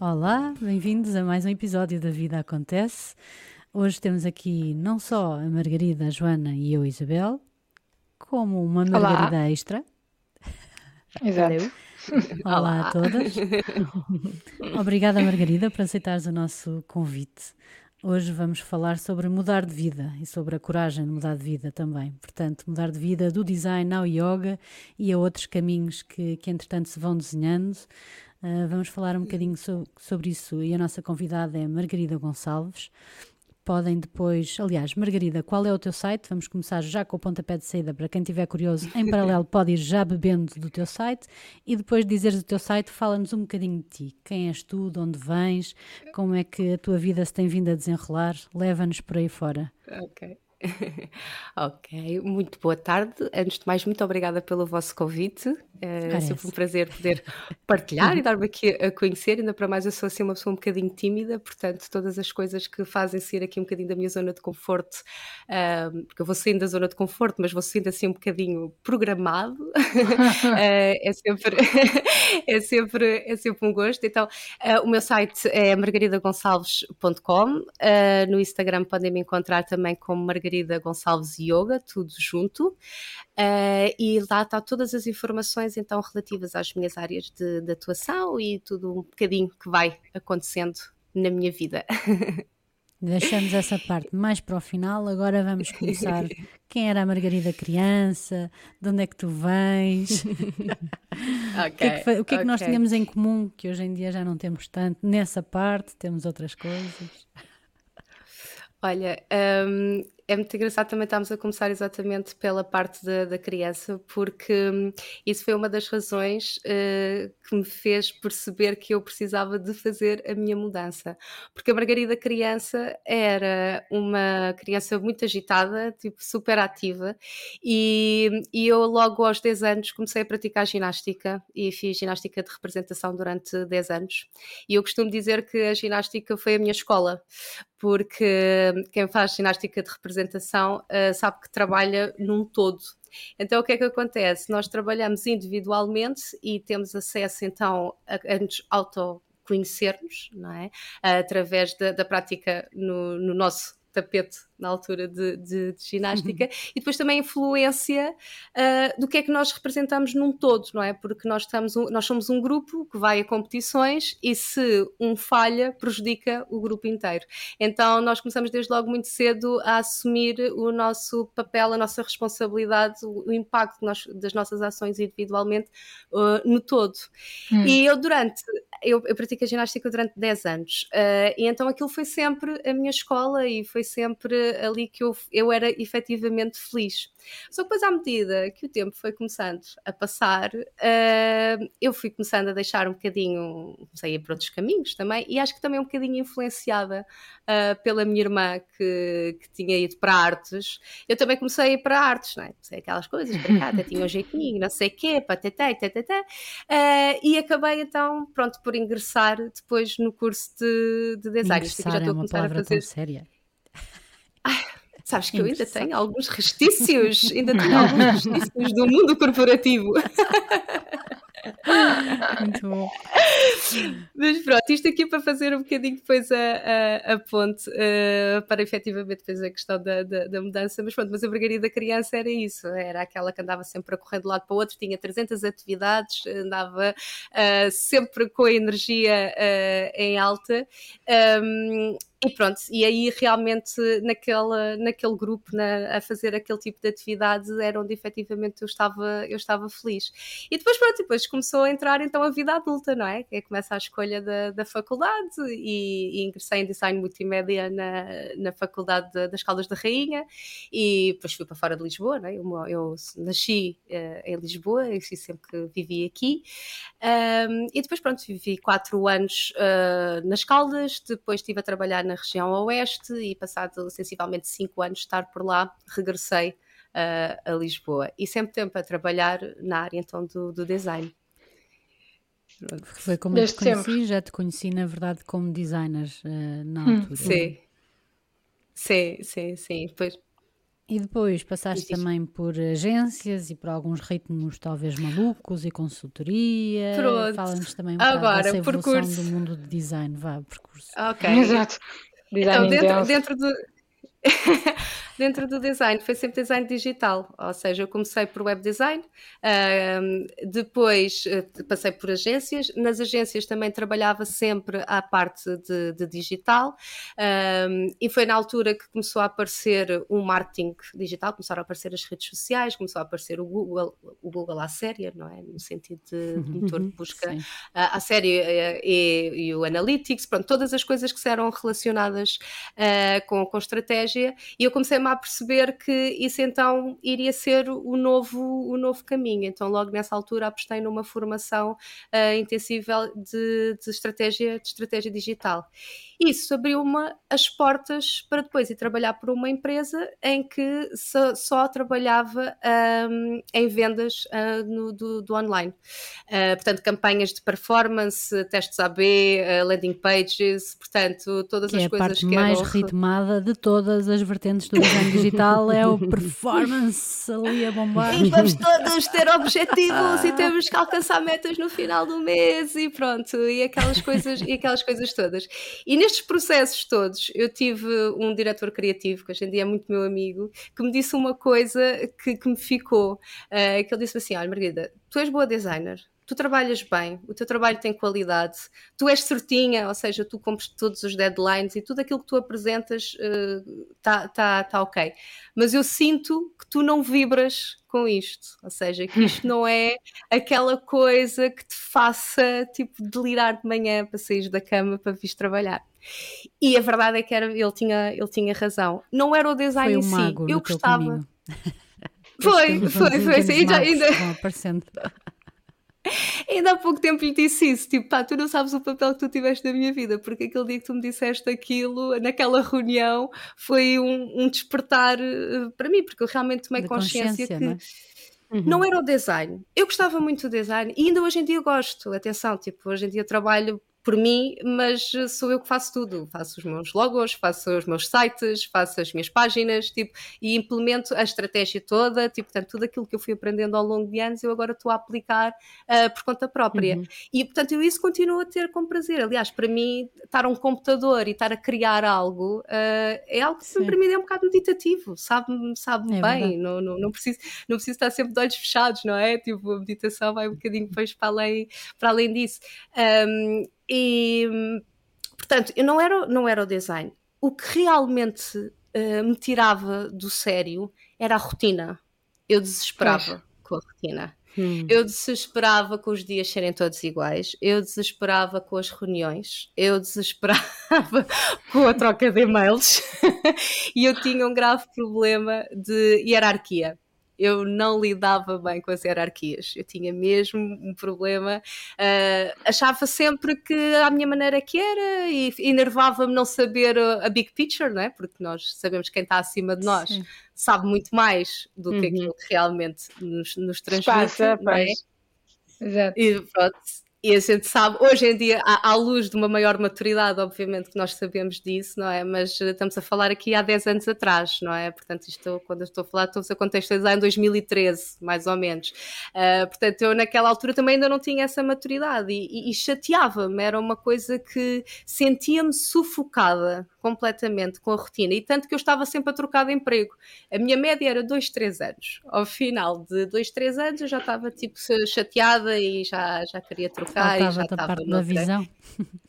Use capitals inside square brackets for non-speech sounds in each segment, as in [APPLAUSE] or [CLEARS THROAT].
Olá, bem-vindos a mais um episódio da Vida Acontece. Hoje temos aqui não só a Margarida, a Joana e eu, Isabel, como uma Margarida Olá. extra. Exato. Olá, [LAUGHS] Olá a todas. [LAUGHS] Obrigada, Margarida, por aceitares o nosso convite. Hoje vamos falar sobre mudar de vida e sobre a coragem de mudar de vida também. Portanto, mudar de vida do design ao yoga e a outros caminhos que, que entretanto, se vão desenhando. Uh, vamos falar um bocadinho so, sobre isso e a nossa convidada é Margarida Gonçalves. Podem depois, aliás, Margarida, qual é o teu site? Vamos começar já com o pontapé de saída para quem estiver curioso. Em [LAUGHS] paralelo, pode ir já bebendo do teu site e depois de dizeres o teu site, fala-nos um bocadinho de ti. Quem és tu, de onde vens, como é que a tua vida se tem vindo a desenrolar? Leva-nos por aí fora. Ok. [LAUGHS] ok, muito boa tarde. Antes de mais, muito obrigada pelo vosso convite. É sempre um prazer poder partilhar e dar-me aqui a conhecer. Ainda para mais, eu sou assim uma pessoa um bocadinho tímida, portanto, todas as coisas que fazem sair aqui um bocadinho da minha zona de conforto, um, porque eu vou saindo da zona de conforto, mas vou saindo assim um bocadinho programado, [LAUGHS] é, sempre, [LAUGHS] é, sempre, é sempre um gosto. Então, uh, o meu site é margaridagonçalves.com. No Instagram podem me encontrar também como Margarida Gonçalves Yoga, tudo junto. Uh, e lá está todas as informações então relativas às minhas áreas de, de atuação e tudo um bocadinho que vai acontecendo na minha vida. [LAUGHS] Deixamos essa parte mais para o final. Agora vamos começar. [LAUGHS] Quem era a Margarida criança? De onde é que tu vens? Okay, [LAUGHS] o que é que, o que, é que okay. nós tínhamos em comum que hoje em dia já não temos tanto? Nessa parte temos outras coisas. Olha, um, é muito engraçado também estarmos a começar exatamente pela parte da, da criança, porque hum, isso foi uma das razões uh, que me fez perceber que eu precisava de fazer a minha mudança. Porque a Margarida criança era uma criança muito agitada, tipo super ativa, e, e eu logo aos 10 anos comecei a praticar ginástica e fiz ginástica de representação durante 10 anos. E eu costumo dizer que a ginástica foi a minha escola, porque quem faz ginástica de representação uh, sabe que trabalha num todo. Então, o que é que acontece? Nós trabalhamos individualmente e temos acesso então a, a nos autoconhecermos, não é? Uh, através da, da prática no, no nosso tapete na altura de, de, de ginástica, uhum. e depois também a influência uh, do que é que nós representamos num todo, não é? Porque nós, estamos um, nós somos um grupo que vai a competições e se um falha, prejudica o grupo inteiro. Então nós começamos desde logo muito cedo a assumir o nosso papel, a nossa responsabilidade, o, o impacto nós, das nossas ações individualmente uh, no todo. Hum. E eu durante, eu, eu pratico a ginástica durante 10 anos, uh, e então aquilo foi sempre a minha escola e foi sempre ali que eu, eu era efetivamente feliz. Só que depois, à medida que o tempo foi começando a passar, uh, eu fui começando a deixar um bocadinho, comecei a ir para outros caminhos também, e acho que também um bocadinho influenciada uh, pela minha irmã que, que tinha ido para artes. Eu também comecei a ir para artes, não é? Comecei aquelas coisas, para cá, até tinha um jeitinho, não sei o quê, pateté, tatatá, uh, e acabei então, pronto, por ingressar depois no curso de, de design. Ingressar já estou é a começar a fazer. séria. Sabes que eu ainda tenho alguns restícios, ainda tenho [LAUGHS] alguns restícios do mundo corporativo. Muito bom. Mas pronto, isto aqui para fazer um bocadinho depois a, a, a ponte uh, para efetivamente depois a questão da, da, da, mudança. Mas pronto, mas a Margarida criança era isso, era aquela que andava sempre a correr de um lado para o outro, tinha 300 atividades, andava uh, sempre com a energia uh, em alta. Um, e pronto, e aí realmente naquela, naquele grupo, na, a fazer aquele tipo de atividades, era onde efetivamente eu estava, eu estava feliz. E depois pronto, depois começou a entrar então a vida adulta, não é? Que começa a escolha da, da faculdade e, e, ingressei em Design Multimédia na, na Faculdade de, das Caldas da Rainha e depois fui para fora de Lisboa, não é? Eu, eu nasci uh, em Lisboa, eu sempre que vivi aqui um, e depois pronto, vivi quatro anos uh, nas Caldas, depois estive a trabalhar na região oeste e passado sensivelmente cinco anos de estar por lá, regressei uh, a Lisboa e sempre tempo a trabalhar na área então do, do design. Foi como eu te conheci, sempre. já te conheci na verdade como designer uh, na hum, altura. Sim. Sim, sim, sim. Pois, E depois passaste também por agências e por alguns ritmos talvez malucos e consultoria. Fala-nos também um Agora, dessa evolução percurso. do mundo de design. Vá, percurso. Ok. Exato. Design então, dentro, dentro do... [LAUGHS] dentro do design. Foi sempre design digital, ou seja, eu comecei por web design, uh, depois uh, passei por agências, nas agências também trabalhava sempre a parte de, de digital uh, e foi na altura que começou a aparecer o um marketing digital, começaram a aparecer as redes sociais, começou a aparecer o Google, o Google à série, não é? No sentido de, [LAUGHS] de motor de busca à série eh, e, e, o Analytics, pronto, todas as coisas que eram relacionadas eh, com, com estratégia e eu comecei a a perceber que isso então iria ser o novo, o novo caminho. Então, logo nessa altura, apostei numa formação uh, intensiva de, de, estratégia, de estratégia digital. Isso abriu-me as portas para depois ir trabalhar por uma empresa em que só, só trabalhava um, em vendas uh, no, do, do online. Uh, portanto, campanhas de performance, testes AB, uh, landing pages, portanto, todas que as é coisas a parte que mais ritmada de todas as vertentes do design digital é o performance ali a bombar. E vamos todos ter objetivos e temos que alcançar metas no final do mês e pronto, e aquelas coisas, e aquelas coisas todas. E nestes processos todos, eu tive um diretor criativo, que hoje em dia é muito meu amigo, que me disse uma coisa que, que me ficou, uh, que ele disse assim, olha Margarida, tu és boa designer, tu trabalhas bem, o teu trabalho tem qualidade, tu és certinha, ou seja, tu cumpres todos os deadlines e tudo aquilo que tu apresentas está uh, tá, tá ok. Mas eu sinto que tu não vibras com isto, ou seja, que isto não é aquela coisa que te faça tipo delirar de manhã para sair da cama para vir trabalhar. E a verdade é que era, ele, tinha, ele tinha razão. Não era o design foi em si, eu gostava. [LAUGHS] Foi, foi, foi, foi. Ainda, ainda... aparecendo. [LAUGHS] Ainda há pouco tempo lhe disse isso, tipo, pá, tu não sabes o papel que tu tiveste na minha vida, porque aquele dia que tu me disseste aquilo, naquela reunião, foi um, um despertar uh, para mim, porque eu realmente tomei consciência, consciência, que não, é? uhum. não era o design. Eu gostava muito do design e ainda hoje em dia gosto, atenção, tipo, hoje em dia trabalho por mim, mas sou eu que faço tudo. Faço os meus logos, faço os meus sites, faço as minhas páginas, tipo, e implemento a estratégia toda, tipo, portanto, tudo aquilo que eu fui aprendendo ao longo de anos, eu agora estou a aplicar uh, por conta própria. Uhum. E, portanto, eu isso continuo a ter com prazer. Aliás, para mim, estar a um computador e estar a criar algo uh, é algo que Sim. para mim é um bocado meditativo, sabe-me sabe é bem, não, não, não, preciso, não preciso estar sempre de olhos fechados, não é? Tipo, a meditação vai um bocadinho depois para além, para além disso. Um, e, portanto, eu não era, não era o design. O que realmente uh, me tirava do sério era a rotina. Eu desesperava pois. com a rotina. Hum. Eu desesperava com os dias serem todos iguais, eu desesperava com as reuniões, eu desesperava [LAUGHS] com a troca de e-mails [LAUGHS] e eu tinha um grave problema de hierarquia eu não lidava bem com as hierarquias. Eu tinha mesmo um problema. Uh, achava sempre que a minha maneira que era e enervava-me não saber a big picture, não é? Porque nós sabemos quem está acima de nós Sim. sabe muito mais do que uhum. aquilo que realmente nos, nos transmite. Passa, é? Exato. E pronto, e a gente sabe, hoje em dia, à, à, luz de uma maior maturidade, obviamente que nós sabemos disso, não é? Mas eh, estamos a falar aqui há 10 anos atrás, não é? Portanto, isto, quando estou a falar, estou a contextualizar em 2013, mais ou menos. Uh, portanto, eu naquela altura também ainda não tinha essa maturidade e, e, e chateava-me, era uma coisa que sentia-me sufocada completamente com a rotina e tanto que eu estava sempre a trocar de emprego. A minha média era 2, 3 anos. Ao final de 2, 3 anos eu já estava tipo chateada e já, já queria trocar e já estava parte da visão. [LAUGHS]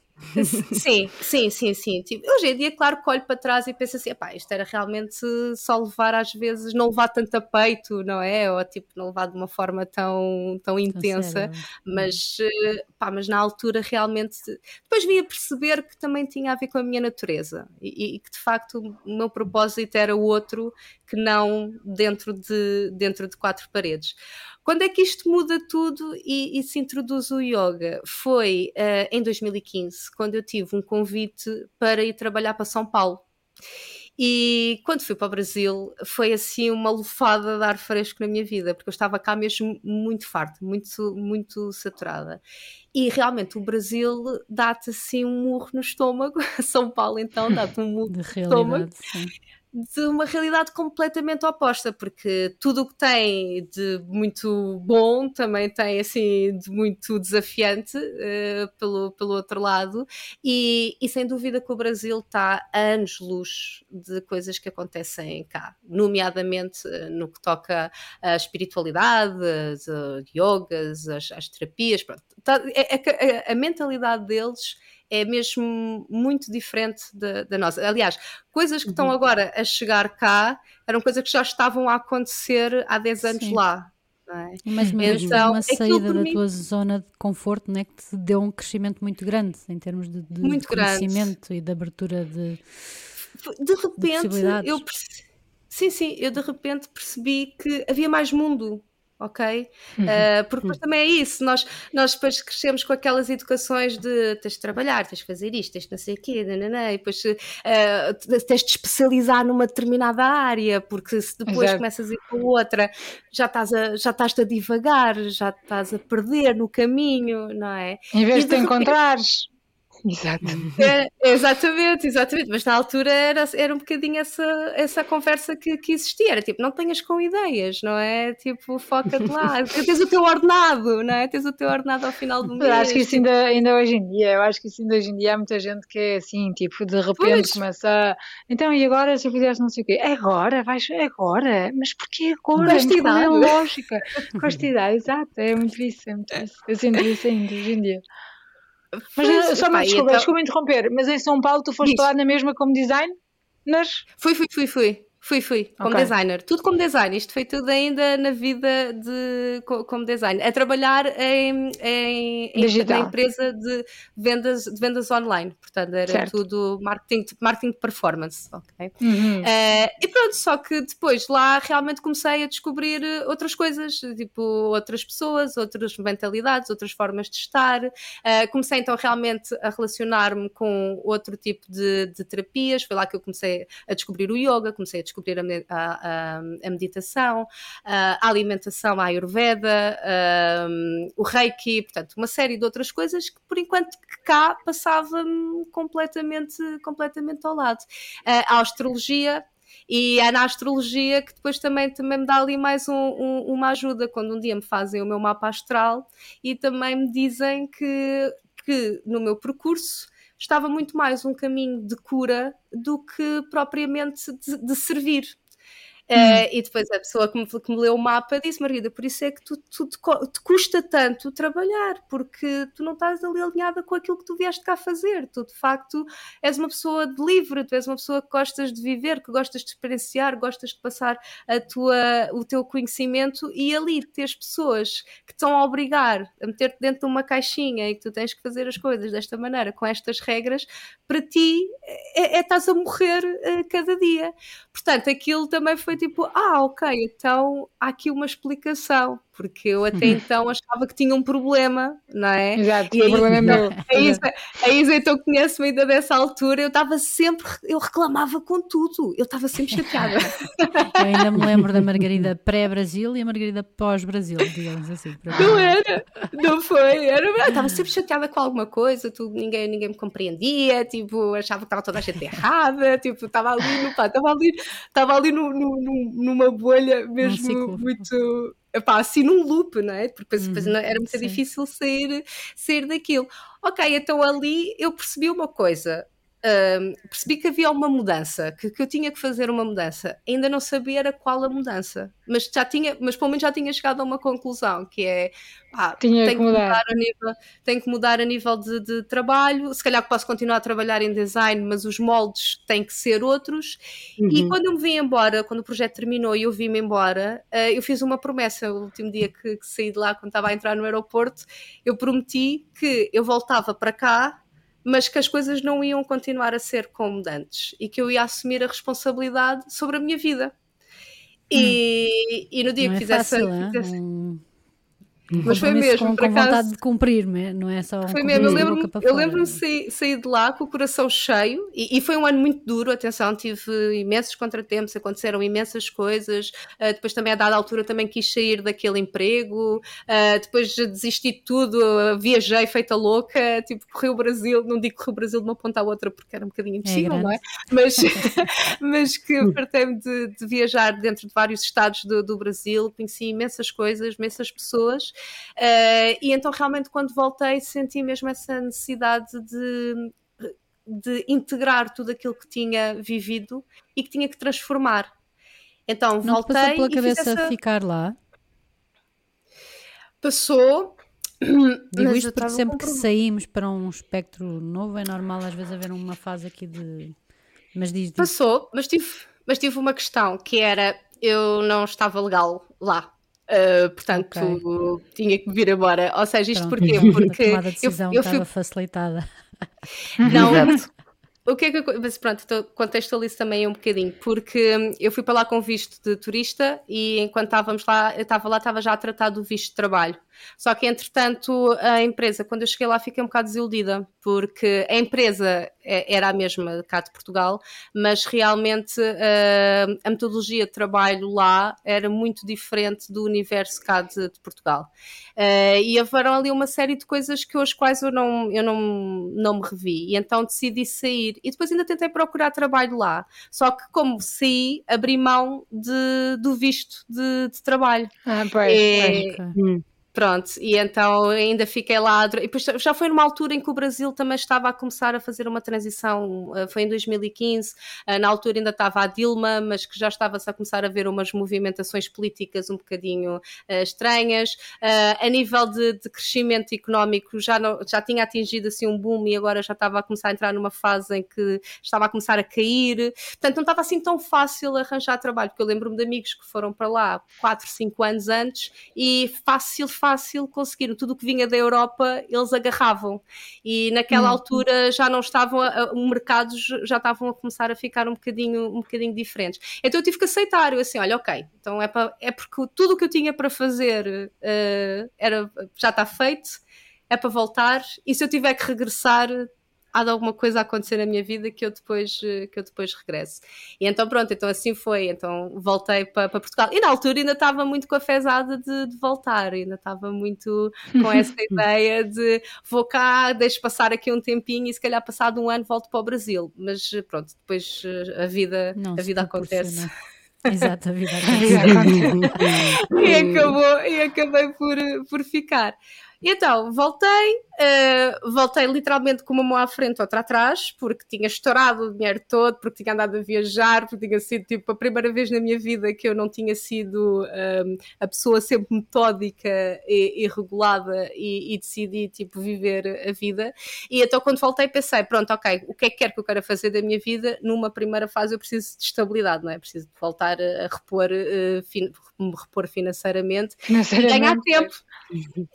sim, sim, sim, sim. Tipo, hoje em dia, claro que olho para trás e penso assim, pá, isto era realmente só levar às vezes, não levar tanto a peito, não é? Ou tipo, não levar de uma forma tão, tão intensa, mas, eh, pá, mas na altura realmente, depois vim a perceber que também tinha a ver com a minha natureza e, e que de facto o meu propósito era outro que não dentro de, dentro de quatro paredes. Quando é que isto muda tudo e, e se introduz o yoga? Foi uh, em 2015, quando eu tive um convite para ir trabalhar para São Paulo. E quando fui para o Brasil, foi assim uma lufada de ar fresco na minha vida, porque eu estava cá mesmo muito farta, muito, muito saturada. E realmente o Brasil dá-te assim um murro no estômago, [LAUGHS] São Paulo então dá-te um murro [LAUGHS] no estômago. Sim de uma realidade completamente oposta, porque tudo o que tem de muito bom também tem assim de muito desafiante uh, pelo, pelo outro lado, e, e, sem dúvida que o Brasil está a anos-luz de coisas que acontecem cá, nomeadamente uh, no que toca à espiritualidade, uh, yogas, as, as terapias, pronto. Tá, é, é, a mentalidade deles é mesmo muito diferente da, da nossa. Aliás, coisas que uhum. estão agora a chegar cá eram coisas que já estavam a acontecer há 10 anos Sim. lá. É? Mas mesmo então, uma saída da tua zona de conforto né, que te deu um crescimento muito grande em termos de, de, de conhecimento grande. e de abertura de. De repente, de eu percebi, sim, sim, eu de repente percebi que havia mais mundo ok? Uhum. Uh, porque depois também é isso, nós, nós depois crescemos com aquelas educações de tens de trabalhar, tens de fazer isto, tens de não sei o quê, nananã, e depois uh, tens de especializar numa determinada área, porque se depois Exato. começas a ir para outra, já estás a, já estás a divagar, já estás a perder no caminho, não é? Em vez de, de te encontrares Exato. É, exatamente, exatamente. Mas na altura era, era um bocadinho essa, essa conversa que, que existia. Era tipo, não tenhas com ideias, não é? Tipo, foca-te lá. [LAUGHS] Tens o teu ordenado, não é? Tens o teu ordenado ao final do mês. Eu acho que isso ainda, ainda hoje em dia, eu acho que isso ainda hoje em dia há muita gente que é assim, tipo, de repente pois. começa a. Então, e agora se eu fizesse não sei o quê? Agora? Vais agora? Mas porquê agora? Qual é lógica? Castidade, [LAUGHS] exato. É muito isso, é muito isso. Eu sinto isso ainda hoje em dia. Mas só uma desculpa, então... desculpa interromper, mas em São Paulo tu foste Diz. lá na mesma como design? Nas... Fui, fui, fui, fui. Fui, fui, como okay. designer. Tudo como design. Isto foi tudo ainda na vida de, como designer. A trabalhar em, em, em na empresa de vendas, de vendas online. Portanto, era certo. tudo marketing, marketing de performance. Okay? Uhum. Uh, e pronto, só que depois lá realmente comecei a descobrir outras coisas, tipo outras pessoas, outras mentalidades, outras formas de estar. Uh, comecei então realmente a relacionar-me com outro tipo de, de terapias. Foi lá que eu comecei a descobrir o yoga, comecei a descobrir a, a, a meditação, a alimentação, a ayurveda, o reiki, portanto, uma série de outras coisas que por enquanto cá passava-me completamente, completamente ao lado. a astrologia, e é na astrologia que depois também, também me dá ali mais um, um, uma ajuda, quando um dia me fazem o meu mapa astral e também me dizem que, que no meu percurso estava muito mais um caminho de cura do que propriamente de, de servir. Uh, e depois a pessoa que me, que me, leu o mapa disse: Margarida, por isso é que tu, tu te, te, custa tanto trabalhar, porque tu não estás ali alinhada com aquilo que tu vieste cá fazer. Tu, de facto, és uma pessoa de livre, tu és uma pessoa que gostas de viver, que gostas de experienciar, gostas de passar a tua, o teu conhecimento e ali teres pessoas que estão a obrigar a meter-te dentro de uma caixinha e que tu tens que fazer as coisas desta maneira, com estas regras, para ti é, é estás a morrer uh, cada dia. Portanto, aquilo também foi tipo, ah, ok, então há aqui uma explicação porque eu até então achava que tinha um problema, não é? Exato, e aí, o problema é meu. A Isa, a Isa então conhece-me ainda dessa altura, eu estava sempre, eu reclamava com tudo, eu estava sempre chateada. eu ainda me lembro da Margarida pré-Brasil e a Margarida pós-Brasil, digamos assim. Não era, não foi, era, eu estava sempre chateada com alguma coisa, tudo, ninguém, ninguém me compreendia, tipo, achava que estava toda a gente errada, tipo, estava ali, no, pá, estava ali, estava ali no, no, numa bolha mesmo muito epá, assim num loop, não é? Porque depois, uhum, era muito sim. difícil sair, sair daquilo. Ok, então ali eu percebi uma coisa percebi que havia uma mudança, que, que, eu tinha que fazer uma mudança. Ainda não sabia era qual a mudança, mas já tinha, mas pelo menos já tinha chegado a uma conclusão que é pá, tinha tenho que mudar. mudar. a nível, tenho que mudar a nível de, de, trabalho. Se calhar posso continuar a trabalhar em design, mas os moldes têm que ser outros. Uhum. E quando eu me vim embora, quando o projeto terminou e eu vim-me embora, uh, eu fiz uma promessa. O último dia que, que saí de lá, quando estava a entrar no aeroporto, eu prometi que eu voltava para cá mas que as coisas não iam continuar a ser como antes e que eu ia assumir a responsabilidade sobre a minha vida. E, hum. e no dia não que é fizesse. Fácil, fizesse... Mas foi mesmo, com, por vontade de cumprir, não é? Só um Foi mesmo, eu lembro-me lembro de sair, sair, de lá com o coração cheio e, e, foi um ano muito duro, atenção, tive imensos contratempos, aconteceram imensas coisas, uh, depois também a dada altura também quis sair daquele emprego, uh, depois desisti de tudo, uh, viajei feita louca, tipo, corri o Brasil, não digo corri o Brasil de uma ponta à outra porque era um bocadinho é impossível, é não é? Mas, [LAUGHS] [LAUGHS] mas que partei-me de, de, viajar dentro de vários estados do, do Brasil, conheci imensas coisas, imensas pessoas Uh, e então, realmente, quando voltei, senti mesmo essa necessidade de, de integrar tudo aquilo que tinha vivido e que tinha que transformar. Então, Não voltei. Passou pela cabeça essa... ficar lá? Passou. [CLEARS THROAT] Digo isto porque sempre que saímos para um espectro novo é normal às vezes haver uma fase aqui de. Mas diz, diz. Passou, mas tive, mas tive uma questão que era eu não estava legal lá. Uh, portanto, okay. tinha que vir embora. Ou seja, isto Pronto. porquê? [LAUGHS] Porque a decisão eu, eu estava fui... facilitada. Não, o que é que mas pronto, então contextualizo também um bocadinho, porque eu fui para lá com visto de turista e enquanto estávamos lá, eu estava lá, estava já a tratar do visto de trabalho. Só que, entretanto, a empresa, quando eu cheguei lá, fiquei um bocado desiludida, porque a empresa é, era a mesma cá de Portugal, mas realmente uh, a metodologia de trabalho lá era muito diferente do universo cá de, de Portugal. Uh, e haveram ali uma série de coisas que hoje quais eu não, eu não, não me revi, e então decidi sair. E depois ainda tentei procurar trabalho lá, só que como saí, abri mão de, do visto de, de trabalho. Ah, pois, e, pois. Pronto, e então ainda fiquei lá. E depois já foi numa altura em que o Brasil também estava a começar a fazer uma transição, eh, foi em 2015. Eh, na altura ainda estava a Dilma, mas que já estava-se a começar a ver umas movimentações políticas um bocadinho uh, estranhas. A nível de, de, crescimento económico, já, não, já tinha atingido assim um boom e agora já estava a começar a entrar numa fase em que estava a começar a cair. Portanto, não estava assim tão fácil arranjar trabalho, porque eu lembro-me de amigos que foram para lá 4, 5 anos antes e fácil, fácil conseguir. Tudo o que vinha da Europa eles agarravam. E naquela uhum. altura já não estavam, os mercados já estavam a começar a ficar um bocadinho, um bocadinho diferentes. Então eu tive que aceitar. Eu assim, olha, ok, então é, para, é porque tudo o que eu tinha para fazer uh, era, já está feito, é para voltar. E se eu tiver que regressar, há de alguma coisa a acontecer na minha vida que eu depois, eh, que eu depois regresso. E então pronto, então assim foi, então voltei para, para Portugal. E na altura ainda estava muito com a fezada de, de voltar, ainda estava muito com essa [LAUGHS] ideia de vou cá, deixo passar aqui um tempinho e se calhar passado um ano volto para o Brasil. Mas pronto, depois eh, a vida, Não a vida acontece. Exato, a vida [LAUGHS] acontece. [LAUGHS] e, acabou, e acabei por, por ficar. E então, voltei, uh, voltei literalmente com uma mão à frente, outra atrás, porque tinha estourado o dinheiro todo, porque tinha andado a viajar, porque tinha sido tipo a primeira vez na minha vida que eu não tinha sido um, ehm, a pessoa sempre metódica e, e regulada e, e, decidi tipo viver a vida. E então quando voltei pensei, pronto, ok, o que é que quero que eu quero fazer da minha vida? Numa primeira fase eu preciso de estabilidade, não é? Preciso de voltar a, repor, uh, fin repor financeiramente, financeiramente e ganhar tempo.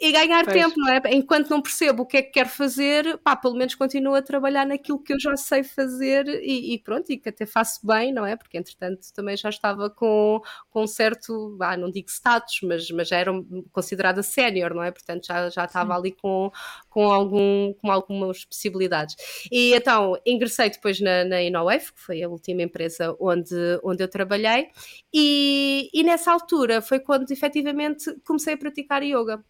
E ganhar tempo, não é? Enquanto não percebo o que é que quero fazer, pá, pelo menos continuo a trabalhar naquilo que eu já sei fazer e, e pronto, e que até faço bem, não é? Porque entretanto também já estava com, com um certo, ah, não digo status, mas, mas já era considerada sénior, não é? Portanto já, já estava Sim. ali com, com, algum, com algumas possibilidades. E então ingressei depois na, na InnoWave, que foi a última empresa onde, onde eu trabalhei, e, e nessa altura foi quando efetivamente comecei a praticar yoga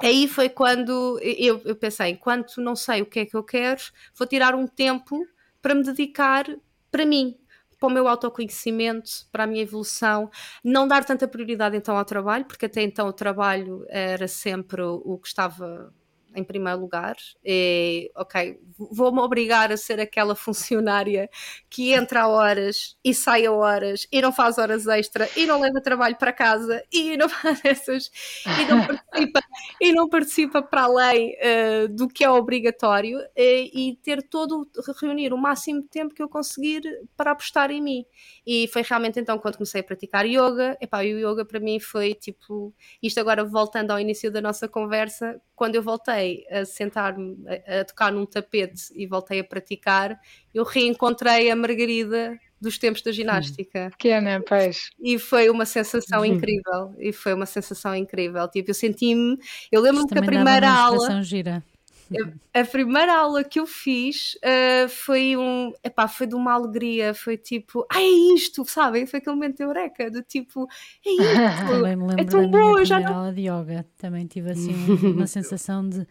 aí foi quando eu, eu pensei, enquanto não sei o que é que eu quero, vou tirar um tempo para me dedicar para mim, para o meu autoconhecimento, para a minha evolução, não dar tanta prioridade então ao trabalho, porque até então o trabalho era sempre o que estava em primeiro lugar. E, ok, vou-me obrigar a ser aquela [LAUGHS] funcionária que entra a horas e sai a horas e não faz horas extra e não leva trabalho para casa e não [LAUGHS] faz essas e não participa, e não participa para além uh, do que é obrigatório uh, e ter todo, reunir o máximo de tempo que eu conseguir para apostar em mim. E foi realmente então quando comecei a praticar yoga. Epá, e o yoga para mim foi tipo, isto agora voltando ao início da nossa conversa, quando eu voltei a sentar-me a, a, tocar num tapete e voltei a praticar, eu reencontrei a Margarida dos tempos da ginástica. Pequena, pois. E foi uma sensação incrível. E foi uma sensação incrível. Tipo, eu senti-me. Eu lembro-me que a primeira aula. Gira. A, primeira aula que eu fiz uh, foi um. Epá, foi de uma alegria. Foi tipo, ah, é isto, sabem? Foi aquele momento de eureka, do tipo, é isto. [LAUGHS] Também me lembro é tão da minha já não... aula de yoga. Também tive assim [LAUGHS] uma sensação de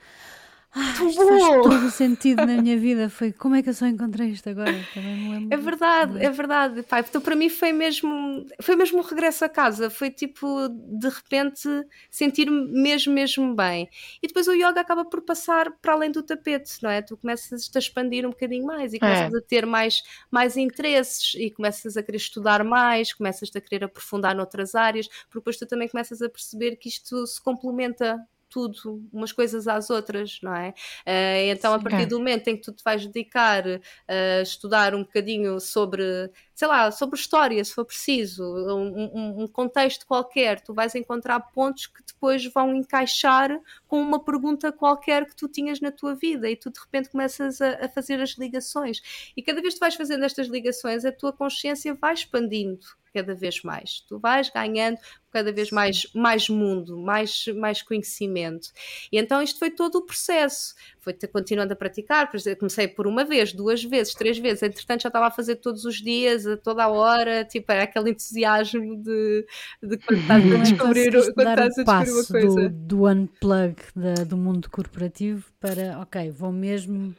ah, isto faz todo o sentido na minha vida. Foi como é que eu só encontrei isto agora? Também me lembro. É verdade, é verdade. Pai, então para mim foi mesmo, foi mesmo um regresso a casa. Foi tipo, de repente, sentir-me mesmo, mesmo bem. E depois o yoga acaba por passar para além do tapete, não é? Tu começas a expandir um bocadinho mais e começas é. a ter mais, mais interesses e começas a querer estudar mais, começas a querer aprofundar noutras áreas, porque depois tu também começas a perceber que isto se complementa tudo, umas coisas às outras, não é? Uh, então, Sim, a partir é. do momento em que tu te vais dedicar a estudar um bocadinho sobre, sei lá, sobre história, se for preciso, um, um, um, contexto qualquer, tu vais encontrar pontos que depois vão encaixar com uma pergunta qualquer que tu tinhas na tua vida e tu de repente começas a, a fazer as ligações. E cada vez que tu vais fazendo estas ligações, a tua consciência vai expandindo cada vez mais. Tu vais ganhando cada vez mais, mais mundo, mais, mais conhecimento. E então isto foi todo o processo. Foi continuando a praticar, comecei por uma vez, duas vezes, três vezes, entretanto já estava a fazer todos os dias, a toda a hora, tipo, era aquele entusiasmo de, de quando estás a descobrir, quando estás a descobrir uma coisa. Do, do unplug da, do mundo corporativo para, ok, vou mesmo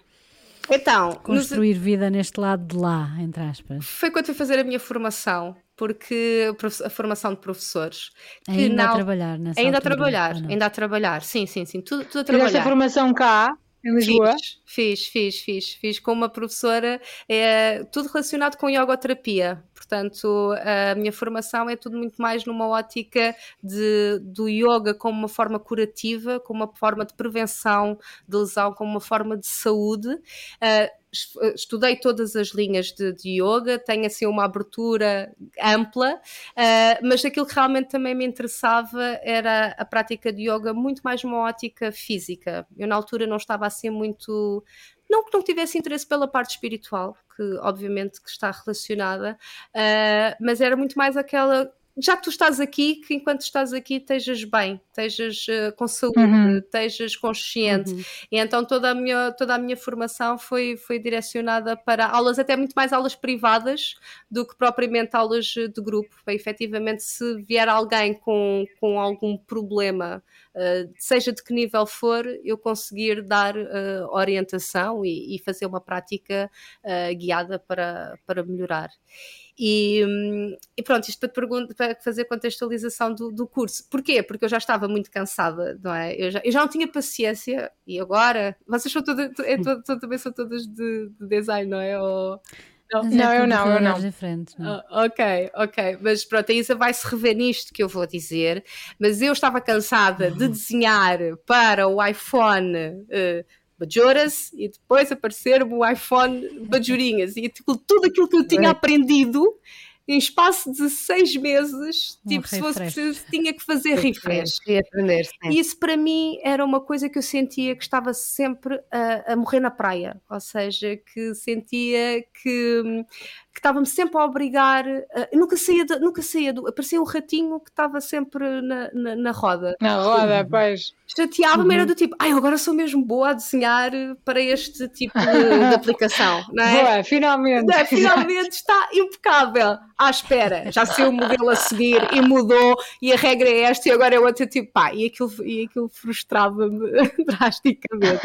então, construir nos... vida neste lado de lá, entre aspas. Foi quando fui fazer a minha formação, porque a formação de professores. Ainda a trabalhar nessa Ainda altura, a trabalhar, ainda a trabalhar, sim, sim, sim, tudo, tudo a trabalhar. Fizeste a formação cá? Em Lisboa? Fiz, fiz, fiz, fiz, com uma professora, é, tudo relacionado com yogoterapia. Portanto, a minha formação é tudo muito mais numa ótica de, do yoga como uma forma curativa, como uma forma de prevenção de lesão, como uma forma de saúde. Uh, estudei todas as linhas de, de yoga, tenho assim uma abertura ampla, uh, mas aquilo que realmente também me interessava era a prática de yoga muito mais uma ótica física. Eu na altura não estava assim muito não que não tivesse interesse pela parte espiritual, que obviamente que está relacionada, uh, mas era muito mais aquela já que tu estás aqui, que enquanto estás aqui estejas bem, estejas uh, com saúde, uhum. estejas consciente. Uhum. E então toda a minha, toda a minha formação foi, foi direcionada para aulas, até muito mais aulas privadas do que propriamente aulas de grupo. Para, efetivamente, se vier alguém com, com algum problema, uh, seja de que nível for, eu conseguir dar uh, orientação e, e, fazer uma prática guiada para, para melhorar. E, e pronto, isto para, para, fazer contextualização do, do, curso. Porquê? Porque eu já estava muito cansada, não é? Eu já, eu já não tinha paciência e agora. Vocês são todas, é, todo, também são todas de, de design, não é? Ou, não, não eu não, eu não. não. Oh, ok, ok. Mas pronto, a Isa vai se rever nisto que eu vou dizer. Mas eu estava cansada de [LAUGHS] desenhar para o iPhone. Uh, bajoras e depois aparecer o iPhone bajurinhas. E tipo, tudo aquilo que eu tinha aprendido em espaço de seis meses, um tipo, se fosse preciso, tinha que fazer refresh. E aprender, isso para mim era uma coisa que eu sentia que estava sempre a, a morrer na praia, ou seja, que sentia que que estava-me sempre a obrigar, nunca saía, de, nunca saía do, aparecia um ratinho que estava sempre na, na, na roda. Na roda, pois. Chateava-me, uhum. era do tipo, ai, agora sou mesmo boa a desenhar para este tipo de, [LAUGHS] de aplicação, não é? Boa, finalmente. É, finalmente está impecável. À espera, já sei o modelo a seguir e mudou e a regra é esta e agora é outra, tipo, pá, e aquilo, e aquilo frustrava-me [LAUGHS] drasticamente.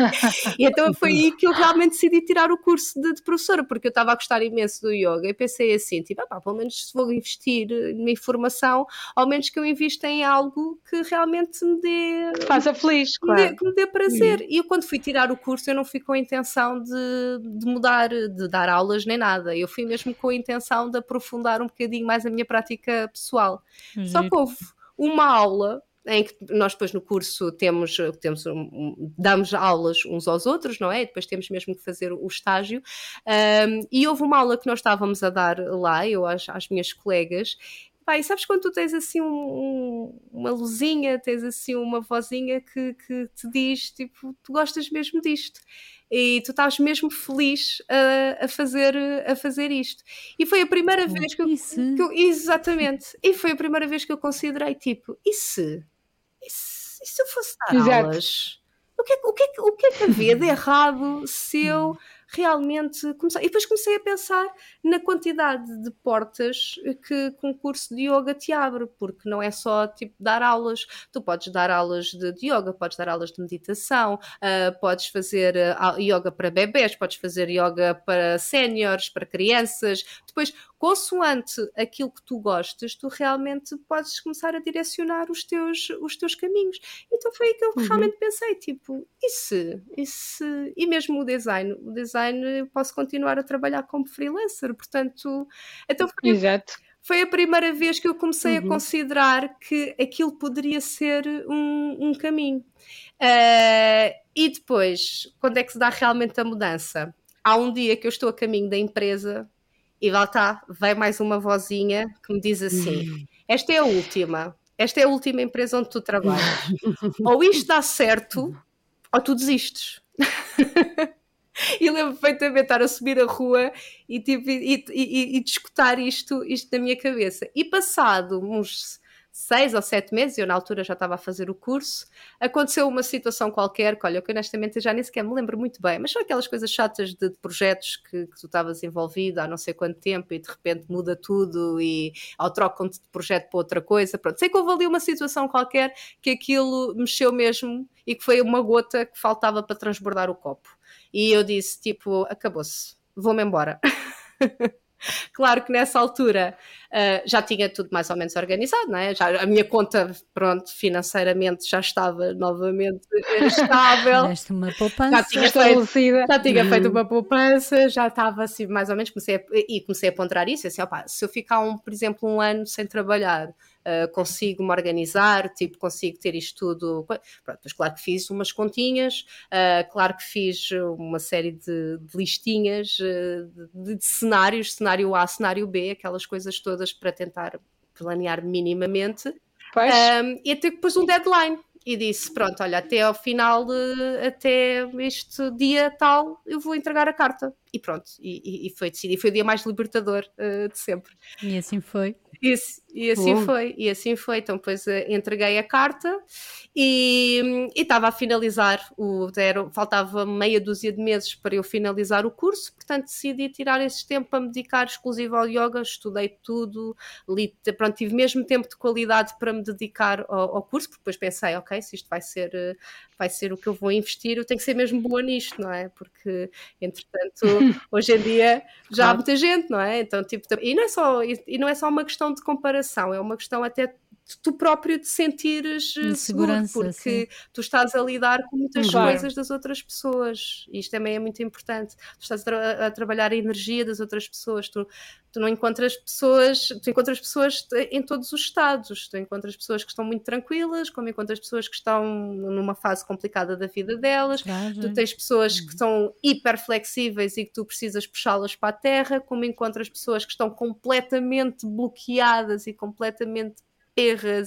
E então foi aí que eu realmente decidi tirar o curso de, de professora, porque eu estava a gostar imenso do yoga yoga e pensei assim, tipo, ah, pelo menos se vou investir na informação, ao menos que eu invista em algo que realmente me dê... Faça feliz, claro. Dê, que me dê prazer. E eu quando fui tirar o curso eu não fui com a intenção de, de mudar, de dar aulas nem nada. Eu fui mesmo com a intenção de aprofundar um bocadinho mais a minha prática pessoal. Só que houve uma aula em que nós depois no curso temos, temos um, damos aulas uns aos outros, não é? E depois temos mesmo que fazer o estágio. Um, e houve uma aula que nós estávamos a dar lá, eu às, às minhas colegas, Pai, sabes quando tu tens assim um, um, uma luzinha, tens assim uma vozinha que, que te diz, tipo, tu gostas mesmo disto e tu estás mesmo feliz a, a, fazer, a fazer isto. E foi a primeira vez que eu, que eu, Exatamente. E foi a primeira vez que eu considerei, tipo, e se? E se, e se eu fosse dar Exato. aulas? O que, é, o, que é, o que é que havia de [LAUGHS] errado se eu realmente começar. E depois comecei a pensar na quantidade de portas que, que um curso de yoga te abre, porque não é só tipo dar aulas, tu podes dar aulas de, de yoga, podes dar aulas de meditação, uh, podes fazer uh, yoga para bebés, podes fazer yoga para séniores, para crianças. Depois, consoante aquilo que tu gostas, tu realmente podes começar a direcionar os teus, os teus caminhos. Então foi aí que eu uhum. realmente pensei, tipo, e se, e se, e mesmo o design, o design eu posso continuar a trabalhar como freelancer, portanto, então foi, Exato. foi a primeira vez que eu comecei uhum. a considerar que aquilo poderia ser um, um caminho. Uh, e depois, quando é que se dá realmente a mudança? Há um dia que eu estou a caminho da empresa e lá está, vem mais uma vozinha que me diz assim. Esta é a última, esta é a última empresa onde tu trabalhas. [LAUGHS] ou isto dá certo, ou tu desistes. [LAUGHS] e lembro perfeitamente estar a subir a rua e, tipo, e, e, e, e discutir isto, isto na minha cabeça. E passado uns seis ou sete meses, eu na altura já estava a fazer o curso, aconteceu uma situação qualquer, que olha, que honestamente já nem sequer me lembro muito bem, mas são aquelas coisas chatas de, de projetos que, que, tu estavas envolvido há não sei quanto tempo e de repente muda tudo e ou trocam-te de projeto para outra coisa, pronto. Sei que houve ali uma situação qualquer que aquilo mexeu mesmo e que foi uma gota que faltava para transbordar o copo. E eu disse, tipo, acabou-se, vou-me embora. [LAUGHS] Claro que nessa altura uh, já tinha tudo mais ou menos organizado, não é? Já, a minha conta, pronto, financeiramente já estava novamente [LAUGHS] estável. uma poupança. Já tinha, feito, já tinha feito uma poupança, já estava assim, mais ou menos, comecei a, e comecei a ponderar isso, assim, opa, se eu ficar, um, por exemplo, um ano sem trabalhar, uh, consigo me organizar, tipo, consigo ter isto tudo. Pronto, mas claro que fiz umas continhas, uh, claro que fiz uma série de, de listinhas uh, de, de, cenários, cenário A, cenário B, aquelas coisas todas para tentar planear minimamente. Um, e até depois um deadline e disse: Pronto, olha, até ao final, até este dia tal, eu vou entregar a carta. E pronto, e, e foi decidido. Foi o dia mais libertador uh, de sempre. E assim foi. E, e assim oh. foi, e assim foi. Então, depois uh, entreguei a carta e estava a finalizar o. Era, faltava meia dúzia de meses para eu finalizar o curso, portanto decidi tirar esse tempo para me dedicar exclusivo ao yoga. Estudei tudo, li, pronto, tive mesmo tempo de qualidade para me dedicar ao, ao curso, porque depois pensei, ok, se isto vai ser, uh, vai ser o que eu vou investir, eu tenho que ser mesmo boa nisto, não é? Porque, entretanto, [LAUGHS] hoje em dia já claro. há muita gente, não é? Então, tipo, e não é só, e não é só uma questão de comparação, é uma questão até tu próprio te sentires eh, seguro, porque sim. tu estás a lidar com muitas claro. coisas das outras pessoas. E isto também é muito importante. Tu estás a, tra a trabalhar a energia das outras pessoas. Tu, tu não encontras pessoas, tu encontras pessoas em todos os estados. Tu encontras pessoas que estão muito tranquilas, como encontras pessoas que estão numa fase complicada da vida delas. Claro. Tu tens pessoas que são hiper flexíveis e que tu precisas puxá-las para a terra, como encontras pessoas que estão completamente bloqueadas e completamente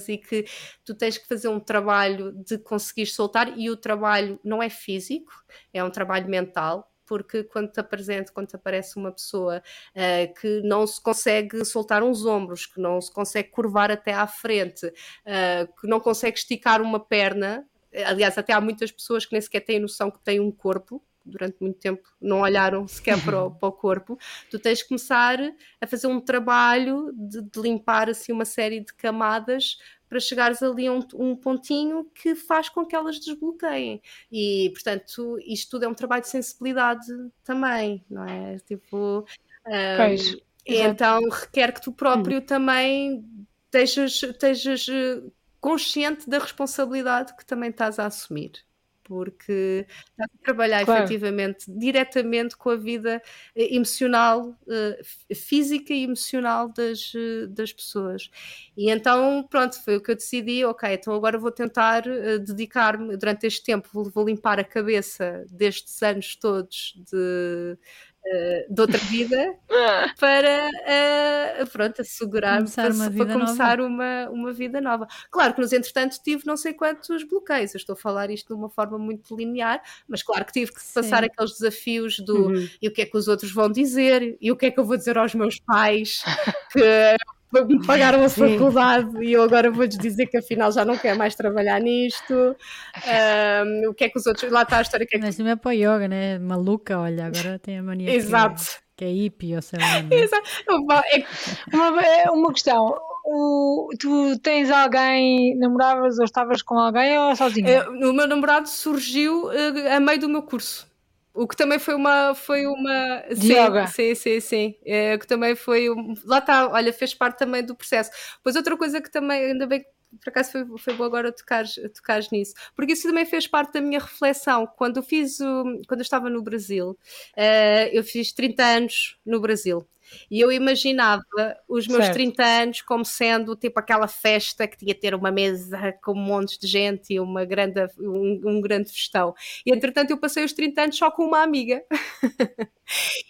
e que tu tens que fazer um trabalho de conseguir soltar e o trabalho não é físico, é um trabalho mental, porque quando te apresenta, quando te aparece uma pessoa uh, que não se consegue soltar uns ombros, que não se consegue curvar até à frente, uh, que não consegue esticar uma perna, aliás, até há muitas pessoas que nem sequer têm noção que têm um corpo, durante muito tempo não olharam sequer para o, para o corpo, tu tens que começar a fazer um trabalho de, de limpar assim uma série de camadas para chegares ali a um, um, pontinho que faz com que elas desbloqueiem. E, portanto, isto tudo é um trabalho de sensibilidade também, não é? Tipo. Um, pois, então requer que tu próprio hum. também estejas, estejas eh, consciente da responsabilidade que também estás a assumir porque está a trabalhar claro. efetivamente diretamente com a vida eh, emocional, uh, física e emocional das, uh, das pessoas. E então, pronto, foi o que eu decidi, ok, então agora vou tentar dedicar-me durante este tempo, vou, limpar a cabeça destes anos todos de uh, de outra vida para uh, pronto, assegurar começar para, para começar uma, uma vida nova. Claro que nos entretanto tive não sei quantos bloqueios, eu estou a falar isto de uma forma muito linear, mas claro que tive que Sim. passar aqueles desafios do uhum. e o que é que os outros vão dizer, e o que é que eu vou dizer aos meus pais [LAUGHS] que me pagaram a faculdade e eu agora vou-lhes dizer que afinal já não quero mais trabalhar nisto. Um, o que é que os outros. Lá está a história que é que. Mas também é para yoga, né? Maluca, olha, agora tem a mania. Exato. Que, é hippie ou sei lá. Né? Exato. É uma, é uma questão. O, tu tens alguém, namoravas ou estavas com alguém ou sozinho? É, o meu namorado surgiu uh, a meio do meu curso. O que também foi uma. Foi uma sim, sim, sim, sim. É, que também foi. Um, lá está, olha, fez parte também do processo. Pois outra coisa que também, ainda bem que por acaso foi, foi bom agora tocar, tocar nisso, porque isso também fez parte da minha reflexão. Quando eu fiz o, quando eu estava no Brasil, uh, eu fiz 30 anos no Brasil. E eu imaginava os meus certo. 30 anos como sendo tipo aquela festa que tinha de ter uma mesa com um monte de gente e uma grande, um, um grande festão. E entretanto eu passei os 30 anos só com uma amiga. [LAUGHS]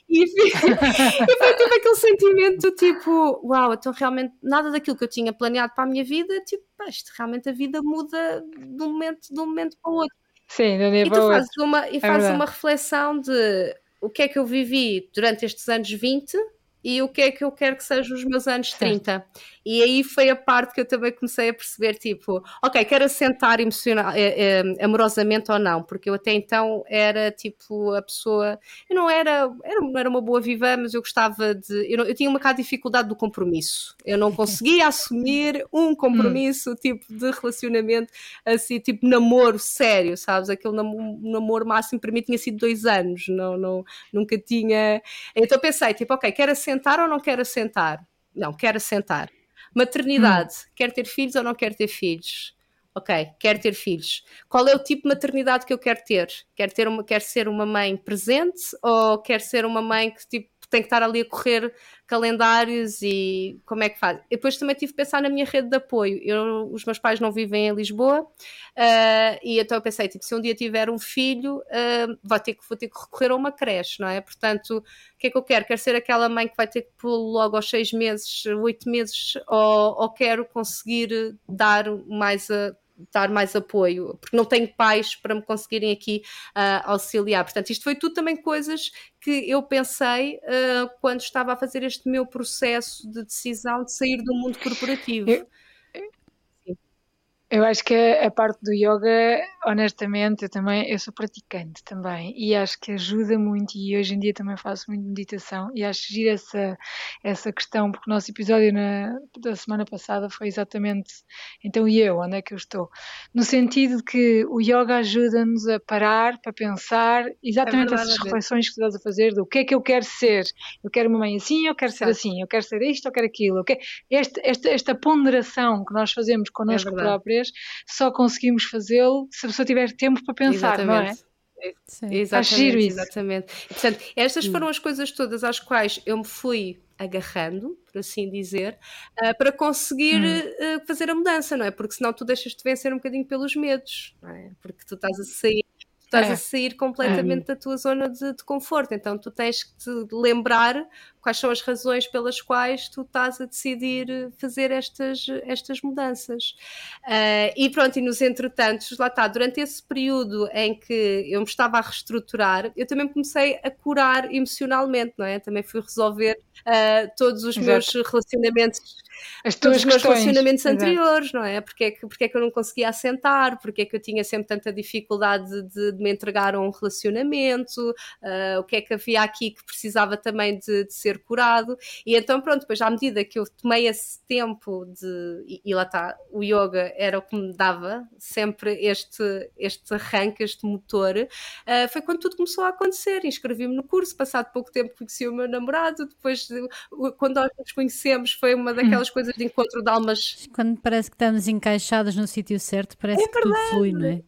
e, foi, e foi tipo aquele sentimento tipo, uau, então realmente nada daquilo que eu tinha planeado para a minha vida, tipo, isto, realmente a vida muda de um momento, de um momento para o outro. Sim, de um dia e para tu fazes uma, e é fazes uma reflexão de o que é que eu vivi durante estes anos 20 e o que é que eu quero que sejam os meus anos 30. E aí foi a parte que eu também comecei a perceber, tipo, ok, quero assentar emocional, eh, eh, amorosamente ou não, porque eu até então era tipo a pessoa, eu não era, era não era uma boa viva, mas eu gostava de, eu, não, eu tinha uma bocado de dificuldade do compromisso, eu não [LAUGHS] conseguia assumir um compromisso, hum. tipo de relacionamento, assim, tipo namoro sério, sabes, aquele namoro, namoro máximo para mim tinha sido dois anos, não, não, nunca tinha, então pensei, tipo, ok, quero assentar ou não quero assentar? Não, quero assentar. Maternidade, hum. quer ter filhos ou não quer ter filhos? Ok, quer ter filhos. Qual é o tipo de maternidade que eu quero ter? Quer, ter uma, quer ser uma mãe presente ou quer ser uma mãe que tipo, tem que estar ali a correr calendários e como é que faz. Depois também tive que pensar na minha rede de apoio. Eu, os meus pais não vivem em Lisboa uh, e então eu pensei, tipo, se um dia tiver um filho, uh, vou, ter que, vou ter que recorrer a uma creche, não é? Portanto, o que é que eu quero? Quero ser aquela mãe que vai ter que pôr logo aos seis meses, oito meses, ou, ou quero conseguir dar mais a dar mais apoio, porque não tenho pais para me conseguirem aqui uh, auxiliar. Portanto, isto foi tudo também coisas que eu pensei uh, quando estava a fazer este meu processo de decisão de sair do mundo corporativo. Eu, eu acho que a, parte do yoga, honestamente, eu também eu sou praticante também e acho que ajuda muito e hoje em dia também faço muito meditação e acho gira essa, essa questão, porque o nosso episódio na, da semana passada foi exatamente então e eu, onde é que eu estou? No sentido de que o yoga ajuda-nos a parar para pensar exatamente é essas reflexões que tu estás a fazer do que é que eu quero ser. Eu quero uma mãe assim, eu quero ser assim, eu quero ser isto, eu quero aquilo. Eu quero... Esta, esta, esta ponderação que nós fazemos connosco é próprios só conseguimos fazê-lo se a pessoa tiver tempo para pensar, Exatamente. não é? Sim. Exatamente, exatamente. portanto, estas foram as coisas todas às quais eu me fui agarrando, por assim dizer, uh, para conseguir hum. uh, fazer a mudança, não é? Porque senão tu deixas-te vencer um bocadinho pelos medos, não é? Porque tu estás a sair estás é. a sair completamente é. da tua zona de, de, conforto. Então tu tens que te lembrar quais são as razões pelas quais tu estás a decidir fazer estas, estas mudanças. Uh, e pronto, e nos entretantos, lá está, durante esse período em que eu me estava a reestruturar, eu também comecei a curar emocionalmente, não é? Também fui resolver uh, todos os Exato. meus relacionamentos as todos os meus relacionamentos anteriores, não é? Porque é, que, porque é que eu não conseguia assentar, porque é que eu tinha sempre tanta dificuldade de, de me entregar a um relacionamento, uh, o que é que havia aqui que precisava também de, de, ser curado. E então, pronto, depois à medida que eu tomei esse tempo de. E, e lá está, o yoga era o que me dava sempre este, este arranque, este motor, uh, foi quando tudo começou a acontecer. Inscrevi-me no curso, passado pouco tempo conheci o meu namorado, depois, quando nós nos conhecemos, foi uma daquelas aquelas coisas de encontro de almas. Quando parece que estamos encaixados no sítio certo, parece é que tudo flui, não é?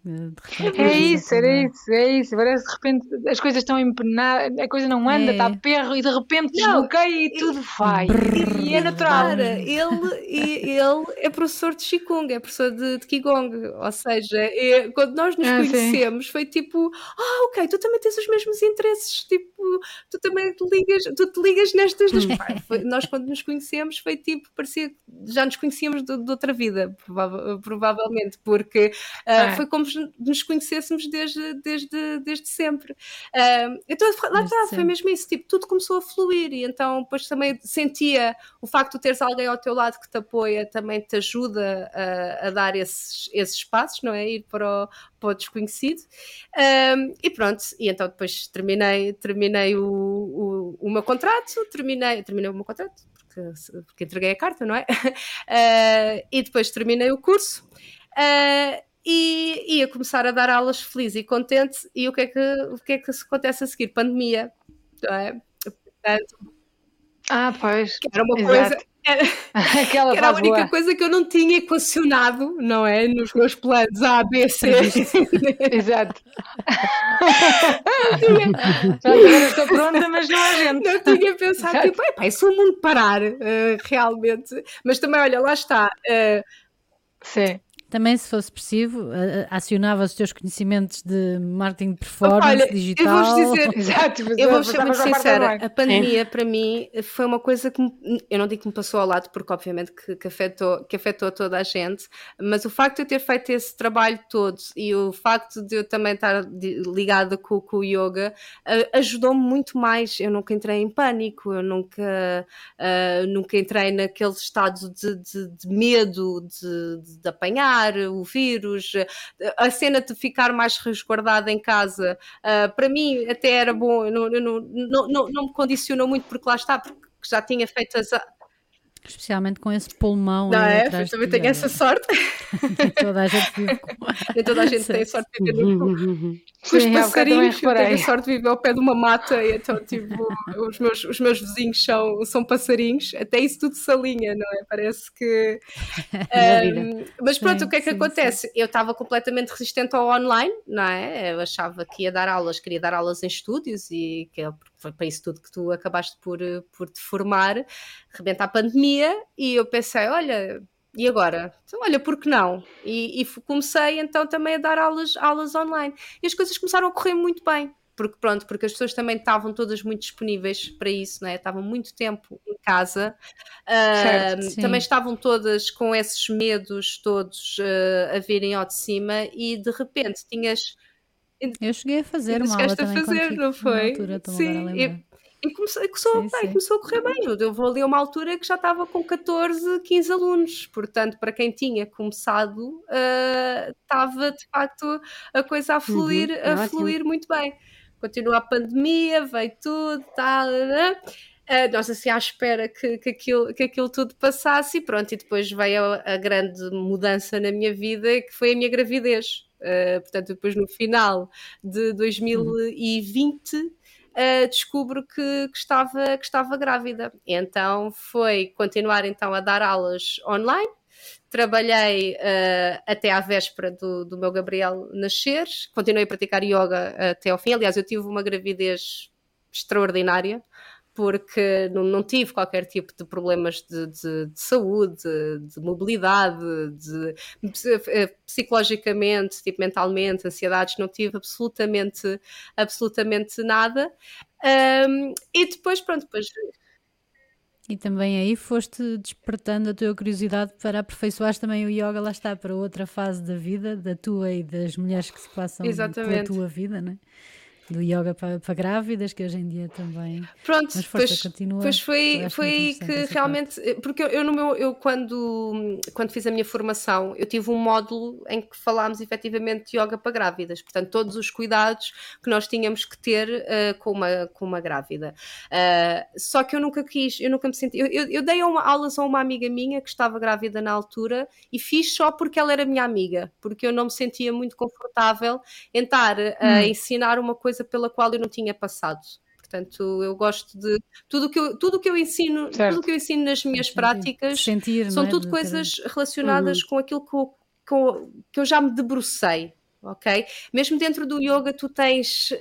Repente, é isso, era isso, é isso. Parece de repente as coisas estão empenadas, a coisa não anda, está é. a perro e de repente desbloqueia e tudo vai. [LAUGHS] E, é natural. Cara, ele, ele é professor de Qigong, é professor de, de Qigong, ou seja, é, quando nós nos ah, conhecemos sim. foi tipo, ah, ok, tu também tens os mesmos interesses, tipo, tu, tu também te ligas, tu te ligas nestas duas. [LAUGHS] nós quando nos conhecemos foi tipo, parecia que já nos conhecíamos de, de outra vida, prova provavelmente, porque uh, foi como se nos conhecêssemos desde, desde, desde sempre. Uh, então lá está, foi mesmo isso, tipo, tudo começou a fluir e então depois também sentia o facto de teres alguém ao teu lado que te apoia também te ajuda a, a dar esses, esses passos, não é? Ir para o, para o desconhecido. Um, e pronto, e então depois terminei, terminei o, o, o meu contrato, terminei, terminei o meu contrato, porque, porque entreguei a carta, não é? Uh, [LAUGHS] e depois terminei o curso. Uh, e ia começar a dar aulas feliz e contente. E o que é que, o que, é que acontece a seguir? Pandemia, não é? Portanto, ah, pois. Era uma Exato. coisa [LAUGHS] era, Aquela era a única boa. coisa que eu não tinha equacionado, não é? Nos meus planos A, B, C. [LAUGHS] Exato. [LAUGHS] Já agora estou pronta, mas não há gente. Não tinha pensado, Exato. tipo, epá, se o mundo parar, uh, realmente. Mas também, olha, lá está. Uh, Sim. Também, se fosse possível, acionava os teus conhecimentos de marketing de performance Olha, digital. [LAUGHS] Eu vou dizer, Exato, eu vou ser muito sincera, a pandemia é. para mim foi uma coisa que, me, eu não digo que me passou ao lado, porque obviamente que, que, afetou, que afetou toda a gente, mas o facto de eu ter feito esse trabalho todo e o facto de eu também estar ligada com, com o yoga ajudou-me muito mais. Eu nunca entrei em pânico, eu nunca, uh, nunca entrei naquele estado de, de, de medo de, de apanhar o vírus, a cena de ficar mais resguardada em casa, uh, para mim até era bom, não, não, não, não, não me condicionou muito porque lá está, porque já tinha feito as, Especialmente com esse pulmão. Não é? Eu também tenho essa sorte. [LAUGHS] toda a gente vive com. [LAUGHS] toda a gente tem sorte de viver no... com os passarinhos. Eu tenho a sorte de viver ao pé de uma mata, e então, tipo, os meus, os meus vizinhos são, são passarinhos. Até isso tudo se alinha, não é? Parece que. [LAUGHS] um, mas pronto, sim, o que é que sim, acontece? Sim. Eu estava completamente resistente ao online, não é? Eu achava que ia dar aulas, queria dar aulas em estúdios e que é foi para isso tudo que tu acabaste por, por te formar, rebenta a pandemia e eu pensei, olha, e agora? Então, olha, por que não? E, e, comecei então também a dar aulas, aulas online. E as coisas começaram a correr muito bem. Porque pronto, porque as pessoas também estavam todas muito disponíveis para isso, não é? Estavam muito tempo em casa, certo, uh, também estavam todas com esses medos todos uh, a virem ao de cima e de repente tinhas eu cheguei a fazer uma aula também a fazer, contigo, não foi? Altura, sim, e, e, começou, e começou, sim, sim. começou a correr bem. Eu vou ali a uma altura que já estava com 14, 15 alunos, portanto, para quem tinha começado, uh, estava de facto a coisa a fluir, uhum, a fluir muito bem. Continua a pandemia, veio tudo, tal. Uh, nós assim à espera que, que, aquilo, que aquilo tudo passasse e pronto, e depois veio a, a grande mudança na minha vida que foi a minha gravidez. Uh, portanto, depois no final de 2020 uh, eh, descubro que, que, estava, que estava grávida. Então foi continuar então a dar aulas online. Trabalhei uh, até à véspera do, do meu Gabriel nascer, continuei a praticar yoga até ao fim. Aliás, eu tive uma gravidez extraordinária porque não, não, tive qualquer tipo de problemas de, de, de saúde, de, mobilidade, de, eh, psicologicamente, tipo, mentalmente, ansiedades, não tive absolutamente, absolutamente nada. Um, e depois, pronto, depois e também aí foste despertando a tua curiosidade para aperfeiçoar também o yoga, lá está, para outra fase da vida, da tua e das mulheres que se passam Exatamente. pela tua vida, não é? Do yoga para, para, grávidas, que hoje em dia também. Pronto, Mas força, pois, continua. Pois foi, foi aí que realmente. Parte. Porque eu, eu, no meu, eu quando, quando fiz a minha formação, eu tive um módulo em que falámos efetivamente de yoga para grávidas, portanto, todos os cuidados que nós tínhamos que ter uh, com, uma, com uma grávida. Uh, só que eu nunca quis, eu nunca me senti. Eu, eu, eu dei uma, aulas a uma amiga minha que estava grávida na altura e fiz só porque ela era minha amiga, porque eu não me sentia muito confortável em estar a hum. ensinar uma coisa coisa pela qual eu não tinha passado. Portanto, eu gosto de tudo que eu, tudo que eu ensino, certo. tudo que eu ensino nas minhas práticas Sentir, são é? tudo coisas relacionadas uhum. com aquilo que eu, que eu já me debrucei, ok? Mesmo dentro do yoga tu tens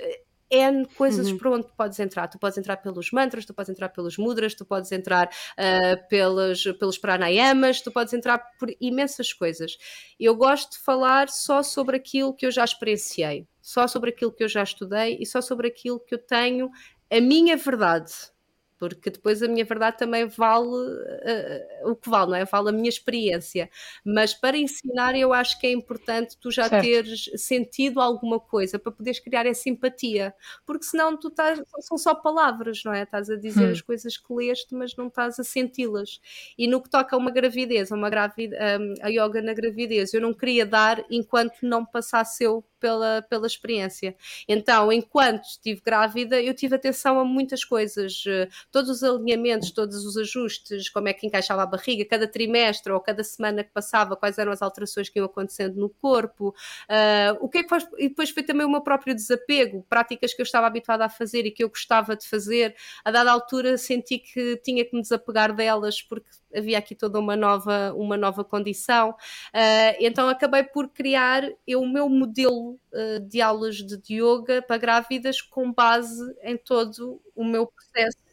N coisas uhum. por onde tu podes entrar. Tu podes entrar pelos mantras, tu podes entrar pelos mudras, tu podes entrar uh, pelos, pelos pranayamas, tu podes entrar por imensas coisas. Eu gosto de falar só sobre aquilo que eu já experienciei, só sobre aquilo que eu já estudei e só sobre aquilo que eu tenho a minha verdade porque depois a minha verdade também vale uh, o que vale, não é? Vale a minha experiência. Mas para ensinar, eu acho que é importante tu já certo. teres sentido alguma coisa para poderes criar essa empatia, porque senão tu estás, são só palavras, não é? Estás a dizer hum. as coisas que leste, mas não estás a senti-las. E no que toca a uma gravidez, uma um, a yoga na gravidez, eu não queria dar enquanto não passasse eu pela, pela experiência. Então, enquanto estive grávida, eu tive atenção a muitas coisas, eh, todos os alinhamentos, todos os ajustes, como é que encaixava a barriga, cada trimestre ou cada semana que passava, quais eram as alterações que iam acontecendo no corpo, uh, o que é que faz, e depois foi também o meu próprio desapego, práticas que eu estava habituada a fazer e que eu gostava de fazer, a dada altura senti que tinha que me desapegar delas porque havia aqui toda uma nova, uma nova condição. Uh, então acabei por criar eu, o meu modelo uh, de aulas de yoga para grávidas com base em todo o meu processo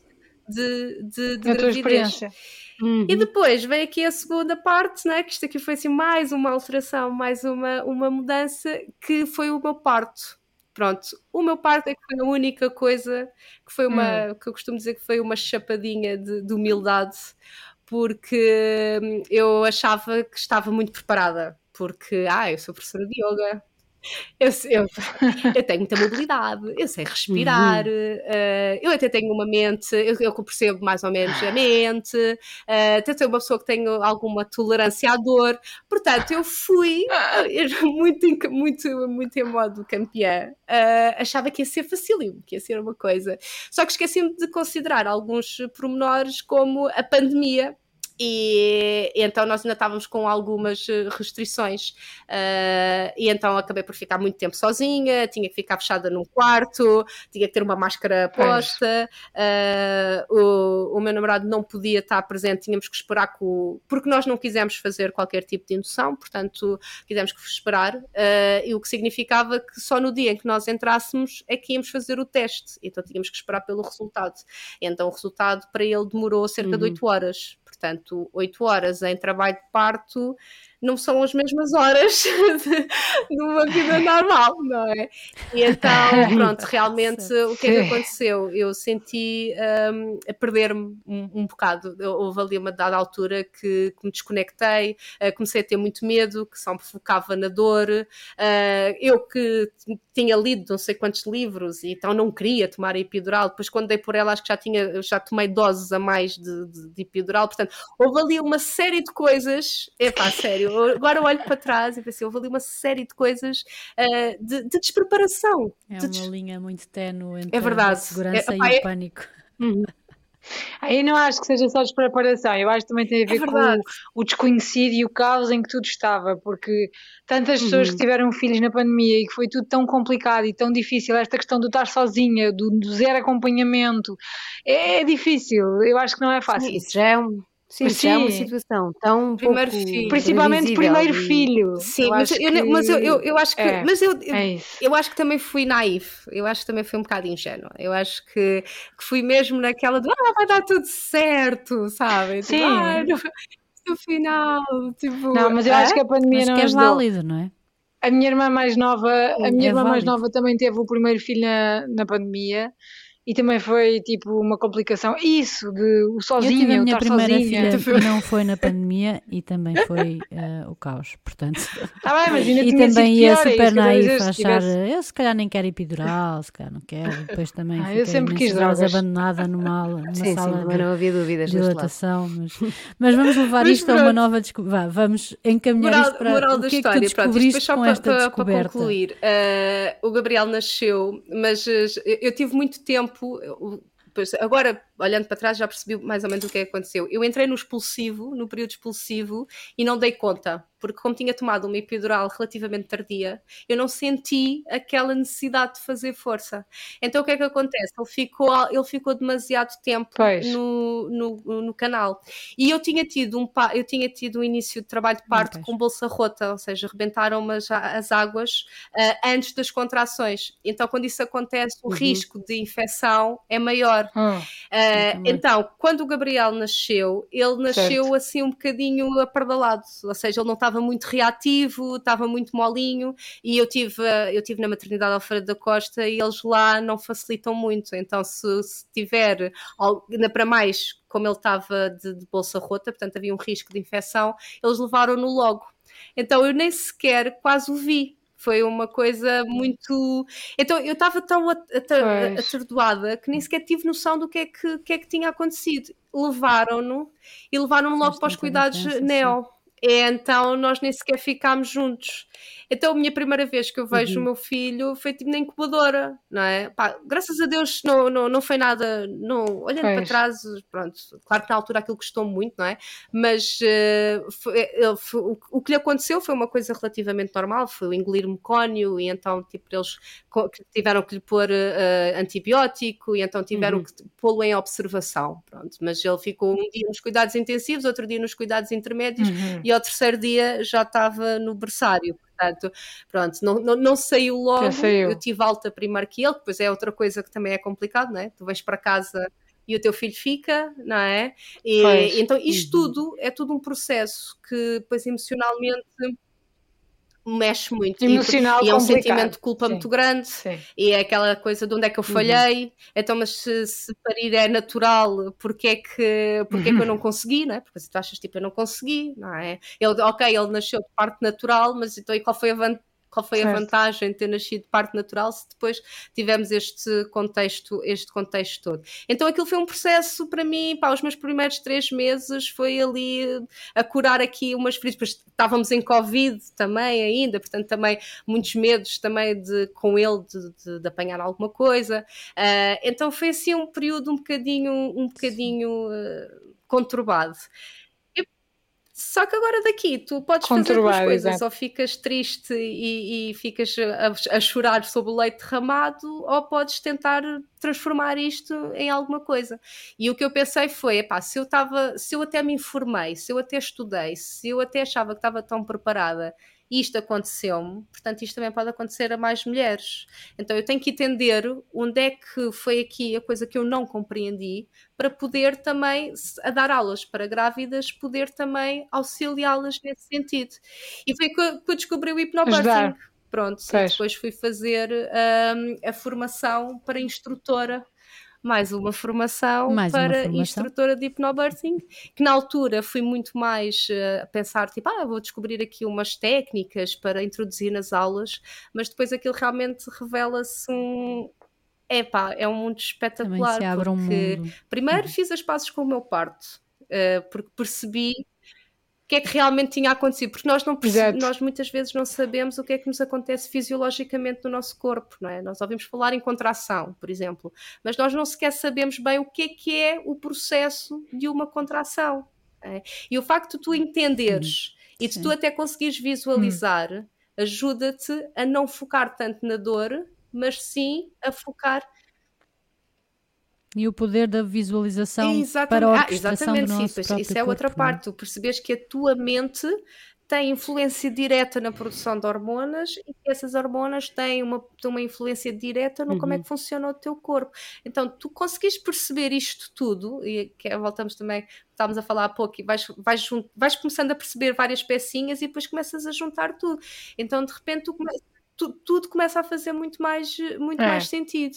de, de, de gravidez. Uhum. E depois vem aqui a segunda parte, né, que isto aqui foi assim mais uma alteração, mais uma, uma mudança, que foi o meu parto. Pronto, o meu parto é que foi a única coisa que foi uma, hum. que eu costumo dizer que foi uma chapadinha de, de humildade, porque hum, eu achava que estava muito preparada, porque, ah, eu sou professora de yoga, eu, eu, [LAUGHS] eu, tenho muita mobilidade, eu sei respirar, uhum. uh, eu até tenho uma mente, eu, eu percebo mais ou menos a mente, uh, até sou uma pessoa que tenho alguma tolerância à dor, portanto eu fui uh, muito, muito, muito em modo campeã, uh, achava que ia ser facílimo, que ia ser uma coisa, só que esqueci-me de considerar alguns pormenores como a pandemia, e, e, então nós ainda estávamos com algumas eh, restrições. Uh, e então acabei por ficar muito tempo sozinha, tinha que ficar fechada num quarto, tinha que ter uma máscara posta, uh, o, o, meu namorado não podia estar presente, tínhamos que esperar porque nós não quisemos fazer qualquer tipo de indução, portanto quisemos que esperar, uh, e o que significava que só no dia em que nós entrássemos é que íamos fazer o teste, então tínhamos que esperar pelo resultado. Então o resultado para ele demorou cerca uhum. de 8 horas portanto, 8 horas em trabalho de parto não são as mesmas horas [LAUGHS] de, uma vida normal, não é? E então, [LAUGHS] pronto, realmente o que é que aconteceu? Eu senti um, a perder-me um, um, bocado. Houve ali uma dada altura que, que me desconectei, uh, comecei a ter muito medo, que só me focava na dor. Uh, eu que tinha lido não sei quantos livros e então não queria tomar a epidural, depois quando dei por ela acho que já tinha, já tomei doses a mais de, de, de epidural, portanto, houve ali uma série de coisas, epá, sério, agora olho para trás e pensei, houve ali uma série de coisas uh, de, de, despreparação. É de uma linha muito ténue entre é verdade. a segurança é, e o pânico. Uhum. Aí não acho que seja só despreparação, eu acho que também tem a ver é com o, o, desconhecido e o caos em que tudo estava, porque tantas pessoas uhum. que tiveram filhos na pandemia e que foi tudo tão complicado e tão difícil, esta questão de estar sozinha, do, do zero acompanhamento, é, é, difícil, eu acho que não é fácil. Sim, isso já é um, Sim, Sim. é uma situação tão primeiro filho. Principalmente primeiro e... filho. Sim, eu mas, eu, que... mas eu, eu, eu, acho que. É, mas eu, eu, é eu, acho que também fui naive. Eu acho que também fui um bocado ingênua. Eu acho que, que fui mesmo naquela de ah, vai dar tudo certo, sabe? Tipo, Sim. Tipo, ah, no, no, final, tipo. Não, mas eu é? acho que a pandemia mas não que é válido, não é? A minha irmã mais nova, a minha é irmã válido. mais nova também teve o primeiro filho na, na pandemia e também foi tipo uma complicação. Isso, de o sozinho, eu tive a minha primeira sozinha. filha não foi na pandemia e também foi uh, o caos, portanto. Ah, bem, mas ainda e também ia pior, é super naif a achar, tivesse... eu se calhar nem quero epidural, se calhar não quero. Depois também ah, eu sempre quis drogas. abandonada numa, numa sim, sala sim, de, não havia dúvidas de dilatação. Mas, mas vamos levar isto a uma nova descoberta. Vamos encaminhar moral, isto para moral o que da é que tu Pronto, descobriste com para, esta para, descoberta. Para concluir, uh, o Gabriel nasceu, mas uh, eu tive muito tempo tempo, agora olhando para trás já percebi mais ou menos o que é que aconteceu. Eu entrei no expulsivo, no período expulsivo, e não dei conta, porque como tinha tomado uma epidural relativamente tardia, eu não senti aquela necessidade de fazer força. Então o que é que acontece? Ele ficou, ele ficou demasiado tempo no, no, no, canal. E eu tinha tido um eu tinha tido um início de trabalho de parto com bolsa rota, ou seja, rebentaram as, as águas uh, antes das contrações. Então quando isso acontece, o uhum. risco de infecção é maior. Uh, Uh, então, quando o Gabriel nasceu, ele nasceu certo. assim um bocadinho apardalado, ou seja, ele não estava muito reativo, estava muito molinho, e eu tive, eu tive na maternidade Alfredo da Costa e eles lá não facilitam muito, então se, se tiver, ainda para mais, como ele estava de, de bolsa rota, portanto havia um risco de infecção, eles levaram-no logo. Então eu nem sequer quase o vi, foi uma coisa muito. Então eu estava tão atordoada que nem sequer tive noção do que é que, que, é que tinha acontecido. Levaram-no e levaram-no logo para os cuidados neo. É, então nós nem sequer ficámos juntos. Então a minha primeira vez que eu vejo uhum. o meu filho foi tipo na incubadora, não é? Pá, graças a Deus não, não, não foi nada, não, olhando pois. para trás, pronto, claro que na altura aquilo custou muito, não é? Mas uh, foi, foi, o, o, que lhe aconteceu foi uma coisa relativamente normal, foi o engolir mecónio e então tipo eles tiveram que lhe pôr uh, antibiótico e então tiveram uhum. que pô-lo em observação, pronto. Mas ele ficou um dia nos cuidados intensivos, outro dia nos cuidados intermédios uhum. e ao terceiro dia já estava no berçário portanto, pronto, não, não, não saiu logo, saiu. eu tive alta primeiro que ele, depois é outra coisa que também é complicado, não é? Tu vais para casa e o teu filho fica, não é? E, então isto uhum. tudo é tudo um processo que depois emocionalmente mexe muito Emocional e, e é um sentimento de culpa Sim. muito grande Sim. e é aquela coisa de onde é que eu uhum. falhei uhum. então mas se, se parir é natural porque é que, porque uhum. é que eu não consegui não é? porque se tu achas tipo eu não consegui não é? ele, ok, ele nasceu de parte natural mas então e qual foi a vantagem qual foi certo. a vantagem de ter nascido de parte natural se depois tivemos este contexto, este contexto todo. Então aquilo foi um processo para mim, para os meus primeiros três meses foi ali a curar aqui umas feridas, estávamos em Covid também ainda, portanto também muitos medos também de, com ele de, de, de apanhar alguma coisa, uh, então foi assim um período um bocadinho, um bocadinho uh, conturbado. Só que agora daqui tu podes fazer duas coisas, ou ficas triste e, e ficas a, a, chorar sobre o leite derramado, ou podes tentar transformar isto em alguma coisa. E o que eu pensei foi, epá, se eu estava, se eu até me informei, se eu até estudei, se eu até achava que estava tão preparada isto aconteceu-me, portanto, isto também pode acontecer a mais mulheres. Então, eu tenho que entender onde é que foi aqui a coisa que eu não compreendi para poder também, a dar aulas para grávidas, poder também auxiliá-las nesse sentido. E foi que eu descobri o hipnobirthing. Pronto, depois fui fazer um, a formação para instrutora mais uma formação mais para uma formação. instrutora de hipnobirthing, que na altura fui muito mais uh, a pensar, tipo, ah, vou descobrir aqui umas técnicas para introduzir nas aulas, mas depois aquilo realmente revela-se um, Epá, é um mundo espetacular. porque um mundo. primeiro uhum. fiz as passos com o meu parto, uh, porque percebi o que é que realmente tinha acontecido, porque nós, não nós muitas vezes não sabemos o que é que nos acontece fisiologicamente no nosso corpo, não é? Nós ouvimos falar em contração, por exemplo, mas nós não sequer sabemos bem o que é que é o processo de uma contração. É? E o facto de tu entenderes Sim. e de Sim. tu até conseguires visualizar hum. ajuda-te a não focar tanto na dor, mas sim a focar e o poder da visualização exatamente. para a ah, orquestração ah, do nosso sim, Isso é corpo, outra parte, tu percebes que a tua mente tem influência direta na produção de hormonas e que essas hormonas têm uma, uma influência direta no uhum. como é uhum. que funciona o teu corpo. Então, tu conseguis perceber isto tudo, e que é, voltamos também, estávamos a falar há pouco, e vais, vais, vais começando a perceber várias pecinhas e depois começas a juntar tudo. Então, de repente, tu começas tu, tudo começa a fazer muito mais, muito é. mais sentido.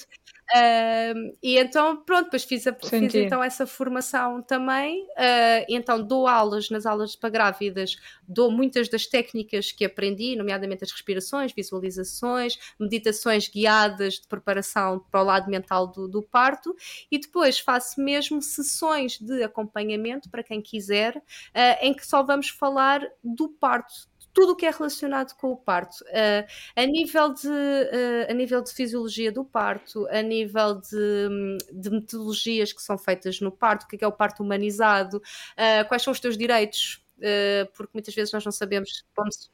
Uh, e então, pronto, depois fiz, a, fiz então essa formação também. Uh, então, dou aulas nas aulas para grávidas, dou muitas das técnicas que aprendi, nomeadamente as respirações, visualizações, meditações guiadas de preparação para o lado mental do, do parto, e depois faço mesmo sessões de acompanhamento para quem quiser, uh, em que só vamos falar do parto tudo o que é relacionado com o parto, uh, a, nível de, uh, a nível de fisiologia do parto, a nível de, de metodologias que são feitas no parto, o que é, que é o parto humanizado, uh, quais são os teus direitos, porque muitas vezes nós não sabemos como se o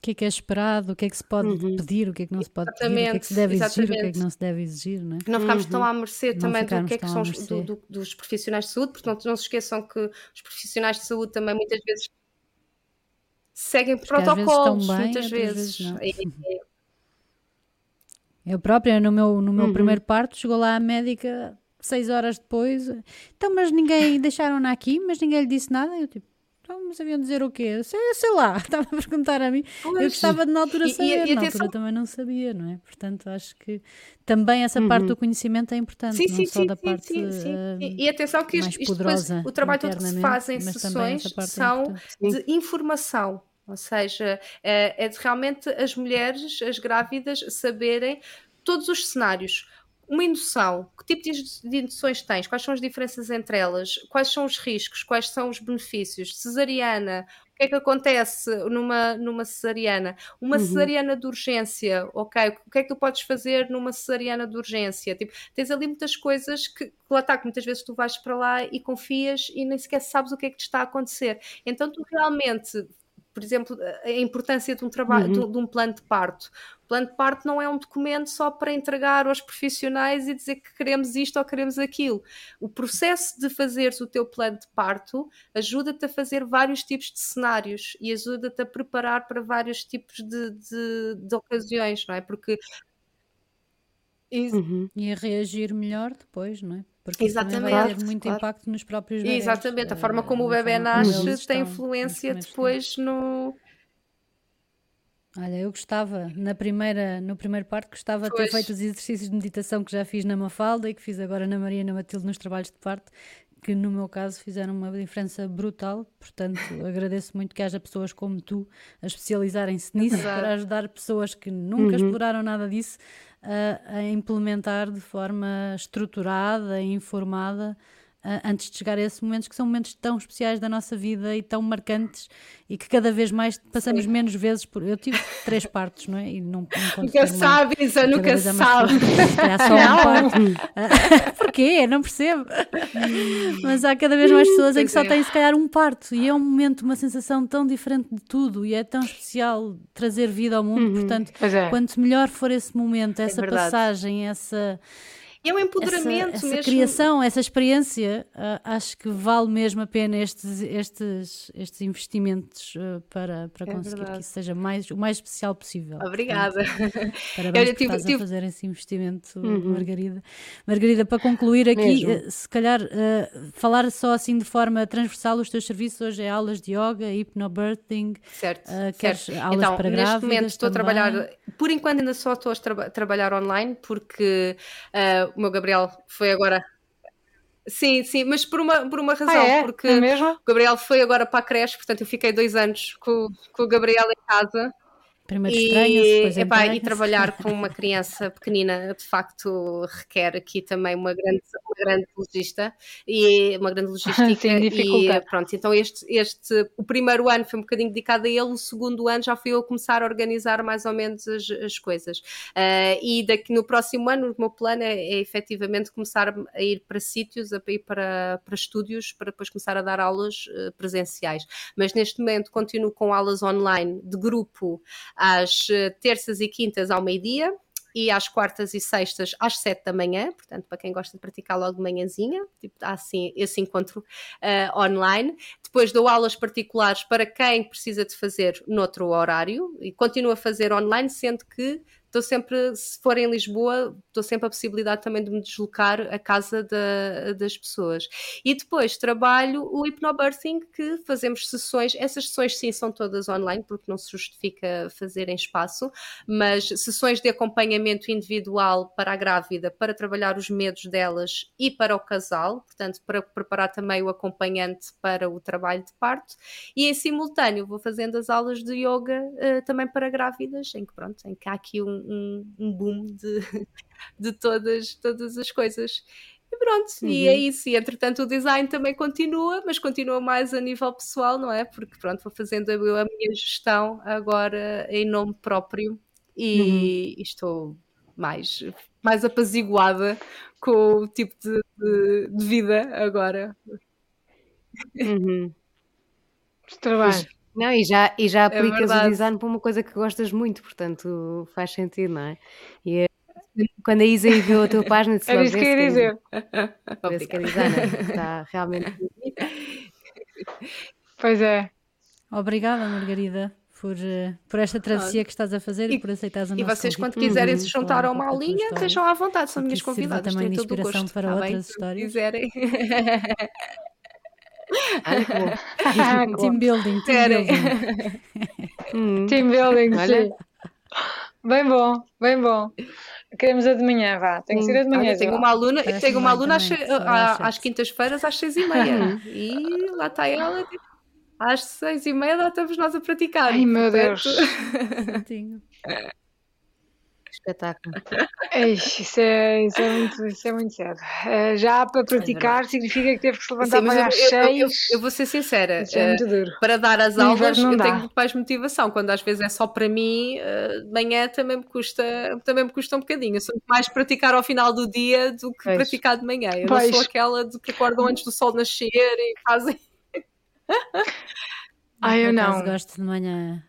que é que é esperado, o que é que se pode uhum. pedir, o que é que não se pode exatamente, pedir, o que é que se deve exatamente. exigir, o que é que não se deve exigir, não é? Que não ficamos uhum. tão à mercê também do que é que são os, do, do, dos profissionais de saúde, portanto não se esqueçam que os profissionais de saúde também muitas vezes seguem Porque protocolos bem, muitas vezes. vezes Eu própria, no meu, no meu uhum. primeiro parto, chegou lá a médica seis horas depois. Então, mas ninguém [LAUGHS] deixaram-na aqui, mas ninguém lhe disse nada. Eu tipo, então, mas sabiam dizer o quê? Sei, sei lá, [LAUGHS] estava a perguntar a mim. Pois. Eu gostava de na altura saber, e, e, e na altura também não sabia, não é? Portanto, acho que também essa uhum. parte do conhecimento é importante, sim, não sim, só sim, da parte sim, sim. Uh, e, atenção que isto, isto depois, o trabalho todo que se faz em sessões é são é de informação. Ou seja, é, é de realmente as mulheres, as grávidas, saberem todos os cenários uma indução, que tipo de induções tens? Quais são as diferenças entre elas? Quais são os riscos? Quais são os benefícios? Cesariana, o que é que acontece numa, numa cesariana? Uma uhum. cesariana de urgência, ok? O que é que tu podes fazer numa cesariana de urgência? Tipo, tens ali muitas coisas que, que lá está, que muitas vezes tu vais para lá e confias e nem sequer sabes o que é que te está a acontecer. Então tu realmente por exemplo, a importância de um trabalho, uhum. de, de, um plano de parto. O plano de parto não é um documento só para entregar aos profissionais e dizer que queremos isto ou queremos aquilo. O processo de fazeres o teu plano de parto ajuda-te a fazer vários tipos de cenários e ajuda-te a preparar para vários tipos de, de, de ocasiões, não é? Porque Uhum. E a reagir melhor depois, não é? Porque Exatamente. vai ter muito claro. impacto nos próprios bebés. Exatamente, a forma como o bebê nasce tem influência depois no. Olha, eu gostava, na primeira, no primeiro parto, gostava de ter feito os exercícios de meditação que já fiz na Mafalda e que fiz agora na Maria e na Matilde nos trabalhos de parto, que no meu caso fizeram uma diferença brutal. Portanto, [LAUGHS] agradeço muito que haja pessoas como tu a especializarem-se nisso para ajudar pessoas que nunca uhum. exploraram nada disso a, a implementar de forma estruturada e informada antes de chegar a esses momentos que são momentos tão especiais da nossa vida e tão marcantes e que cada vez mais passamos Sim. menos vezes por. Eu tive três partos, não é? E não, não [LAUGHS] nunca sabe, Isa, nunca sabe. É só um [LAUGHS] parto. [LAUGHS] Porquê? Não percebo. Mas há cada vez mais pessoas em que só é. têm se calhar um parto e é um momento, uma sensação tão diferente de tudo e é tão especial trazer vida ao mundo. Uhum. Portanto, é. quanto melhor for esse momento, é essa é passagem, essa e é um empoderamento essa, essa mesmo. criação, essa experiência, uh, acho que vale mesmo a pena estes, estes, estes investimentos uh, para, para é conseguir verdade. que isso seja mais, o mais especial possível. Obrigada. Portanto, [LAUGHS] parabéns Eu, por tive, tive... a fazer esse investimento, uhum. Margarida. Margarida, para concluir aqui, uh, se calhar falar só assim de forma transversal, os teus serviços hoje é aulas de yoga, hipnobirthing, certo, certo. aulas então, para neste momento estou também. a trabalhar, por enquanto ainda só estou a tra trabalhar online, porque o meu Gabriel foi agora. Sim, sim, mas por uma, por uma razão, ah, é? porque é o Gabriel foi agora para a creche, portanto eu fiquei dois anos com, com o Gabriel em casa Primeiro e, epá, e trabalhar [LAUGHS] com uma criança pequenina de facto requer aqui também uma grande, uma grande logista e uma grande [LAUGHS] logística Sim, e pronto, então este, este o primeiro ano foi um bocadinho dedicado a ele, o segundo ano já fui eu a começar a organizar mais ou menos as, as coisas. Uh, e daqui no próximo ano o meu plano é, é efetivamente começar a ir para sítios, a ir para, para estúdios para depois começar a dar aulas uh, presenciais, mas neste momento continuo com aulas online de grupo às eh, terças e quintas ao meio-dia e às quartas e sextas às sete da manhã, portanto, para quem gosta de praticar logo de manhãzinha, tipo, há assim esse encontro uh, online. Depois dou aulas particulares para quem precisa de fazer noutro horário e continuo a fazer online, sendo que estou sempre, se for em Lisboa, estou sempre a possibilidade também de me deslocar à casa da, das pessoas. E depois trabalho o hipnobirthing, que fazemos sessões, essas sessões sim são todas online, porque não se justifica fazer em espaço, mas sessões de acompanhamento individual para a grávida, para trabalhar os medos delas e para o casal, portanto, para preparar também o acompanhante para o trabalho de parto, e em simultâneo vou fazendo as aulas de yoga uh, também para grávidas, em que pronto, em que há aqui um um, um boom de, [LAUGHS] de todas, todas as coisas. E pronto, uhum. e é isso. E entretanto o design também continua, mas continua mais a nível pessoal, não é? Porque pronto, vou fazendo a, a minha gestão agora em nome próprio e, uhum. e estou mais, mais apaziguada com o tipo de, de, de vida agora. Uhum. Trabalho. Não, e já, e já é aplicas o design para uma coisa que gostas muito, portanto faz sentido, não é? E é, quando a Isa enviou a tua página, disse [LAUGHS] Era isso que eu ia dizer. Parece que a designer está realmente. [LAUGHS] Pois é. Obrigada, Margarida. por, eh, por esta travessia que estás a fazer e, e por aceitares o nosso E vocês, quando quiserem se juntar a uma aulinha, estejam à vontade, são minhas convidadas. também de inspiração gosto, para tá outras bem? histórias. quiserem. [LAUGHS] ah, [LAUGHS] team building, team building. [LAUGHS] Hum. team building, sim. Bem bom, bem bom. Queremos a de manhã, vá. Tem que ser a de manhã. tenho uma aluna, tenho uma aluna às, às quintas-feiras às seis e [LAUGHS] meia. e lá está ela. Tipo, às seis e meia lá estamos nós a praticar. Ai meu Deus! Espetáculo. isso, é, isso, é muito, isso é muito sério. Uh, já para praticar é significa que teve que se levantar Sim, para às eu, seis. Eu, eu, eu, vou ser sincera, é uh, para dar as aulas eu dá. tenho mais motivação. Quando às vezes é só para mim, uh, de manhã também me custa, também me custa um bocadinho. Eu sou mais praticar ao final do dia do que pois. praticar de manhã. Eu pois. não sou aquela de que acordam antes do sol nascer e fazem. [LAUGHS] Ah, eu não. gosto de manhã.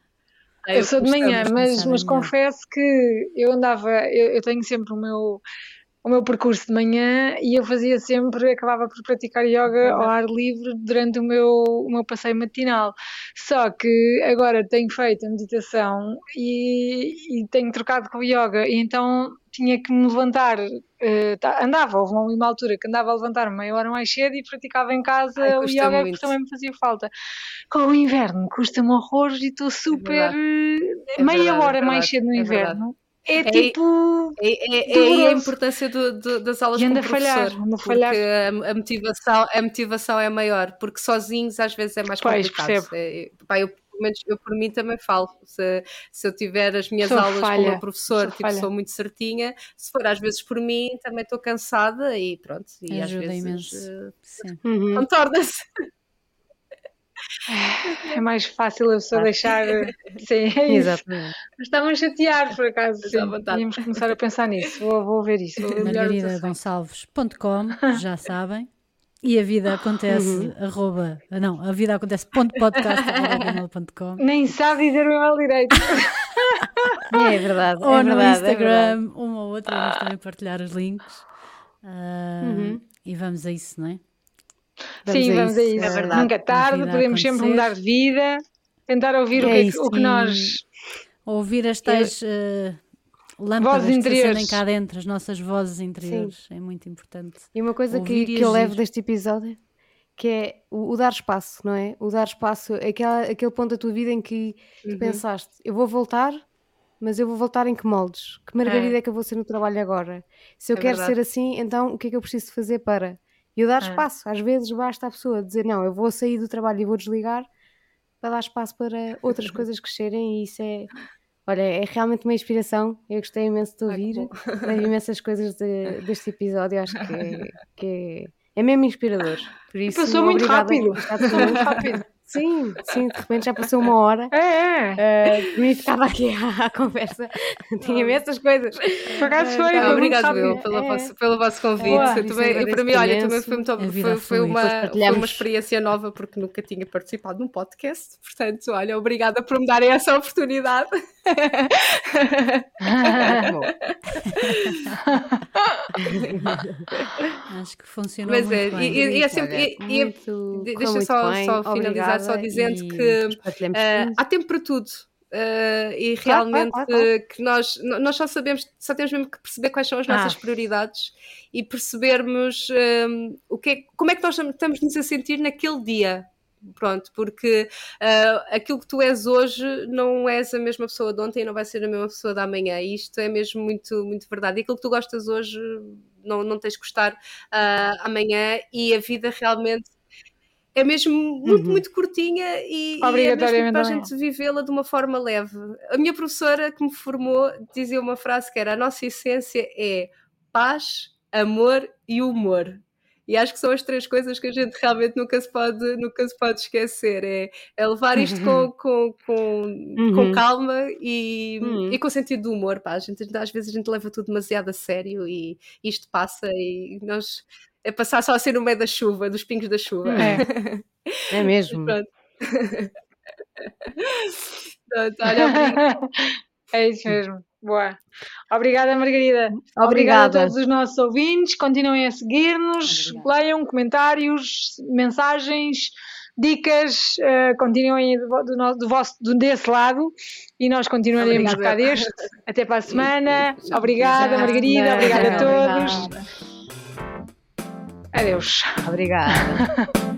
Eu, eu sou de manhã, mas, mas confesso que eu andava, eu, eu, tenho sempre o meu, o meu percurso de manhã e eu fazia sempre, acabava por praticar yoga ao ar livre durante o meu, o meu passeio matinal. Só que agora tenho feito a meditação e, e tenho trocado com o yoga, e então tinha que me levantar, uh, andava, houve uma, altura que andava a levantar meia hora mais cedo e praticava em casa Ai, o yoga que também me fazia falta. Com o inverno custa-me horror e estou é super é é meia verdade, hora é mais cedo no é inverno. É, é tipo. É, é, a importância do, do, das aulas e anda com o professor. Falhar, anda falhar. A, a, motivação, a motivação é maior, porque sozinhos às vezes é mais complicado. Pois, é, pá, eu menos eu por mim também falo. Se, se eu tiver as minhas sou aulas falha, com o professor, sou, tipo, sou muito certinha. Se for às vezes por mim, também estou cansada e pronto. E Ajuda às vezes uh, uhum. contorna-se. É mais fácil a pessoa deixar. Sim, é Exatamente. Mas estavam a chatear, por acaso. Sim. Tínhamos que começar a pensar nisso. Vou, vou ver isso. MargaridaGonçalves.com, já sabem. E a vida acontece, uhum. arroba, não, a vida acontece ponto podcast, [LAUGHS] Nem sabe dizer o e-mail direito. [LAUGHS] é verdade. Ou é no verdade, Instagram, é uma ou outra, vamos também partilhar os links. Uh, uhum. E vamos a isso, não é? Vamos Sim, a vamos a isso. É verdade. Nunca é tarde, podemos sempre mudar de vida, tentar ouvir é o, que, isso, o que nós. Ouvir as tais. Uh, lâmpadas vozes interiores. que cá dentro, as nossas vozes interiores. Sim. É muito importante. E uma coisa que, que eu levo deste episódio que é o, o, dar espaço, não é? O dar espaço, aquela, aquele ponto da tua vida em que uhum. tu pensaste, eu vou voltar, mas eu vou voltar em que moldes? Que margarida é, é que eu vou ser no trabalho agora? Se eu é quero verdade. ser assim, então o que é que eu preciso fazer para? E eu dar é. espaço. Às vezes basta a pessoa dizer, não, eu vou sair do trabalho e vou desligar para dar espaço para outras [LAUGHS] coisas crescerem e isso é Olha, é realmente uma inspiração. Eu gostei imenso de ouvir. Levo imensas coisas de, deste episódio. Acho que, é, que é, é mesmo inspirador. Por isso, passou muito rápido. Passou muito rápido. Sim, sim, de repente já passou uma hora. É, é. Uh, ficava aqui à, conversa. [LAUGHS] Tinha imensas coisas. Por acaso foi. Ah, obrigado, eu, pelo, é. vosso, pelo vosso convite. Boa, também, eu, para mim, olha, também foi, muito, foi, foi, uma, foi uma experiência nova, porque nunca tinha participado num podcast. Portanto, olha, obrigada por me darem essa oportunidade. [LAUGHS] [LAUGHS] [LAUGHS] Acho que funcionou Mas muito é, bem. E, e, é sempre, e, muito, deixa só, só finalizar só dizendo que uh, há tempo para tudo. Uh, e realmente claro, claro, claro. que nós, nós só sabemos, só temos mesmo que perceber quais são as nossas ah. prioridades e percebermos um, o que é, como é que nós estamos nos a sentir naquele dia. Pronto, porque uh, aquilo que tu és hoje não és a mesma pessoa de ontem e não vai ser a mesma pessoa da amanhã. E isto é mesmo muito, muito verdade. E aquilo que tu gostas hoje não, não tens de gostar uh, amanhã e a vida realmente é mesmo muito, uhum. muito curtinha e, e é mesmo para a gente vivê-la de uma forma leve. A minha professora que me formou dizia uma frase que era: a nossa essência é paz, amor e humor. E acho que são as três coisas que a gente realmente nunca se pode, nunca se pode esquecer. É, é levar isto uhum. com, com, com, uhum. com calma e, uhum. e com sentido de humor. Pá. Gente, às vezes a gente leva tudo demasiado a sério e isto passa e nós é passar só a ser no meio da chuva, dos pingos da chuva. É, [LAUGHS] é mesmo. Pronto. [LAUGHS] Pronto, olha, [LAUGHS] é isso mesmo. Boa. Obrigada, Margarida. Obrigada. Obrigada a todos os nossos ouvintes. Continuem a seguir-nos, leiam comentários, mensagens, dicas, uh, continuem do, do, do, vosso, do, desse lado e nós continuaremos cá deste. Até para a semana. [LAUGHS] Obrigada, Margarida. Obrigada a todos. Adeus. Obrigada. [LAUGHS]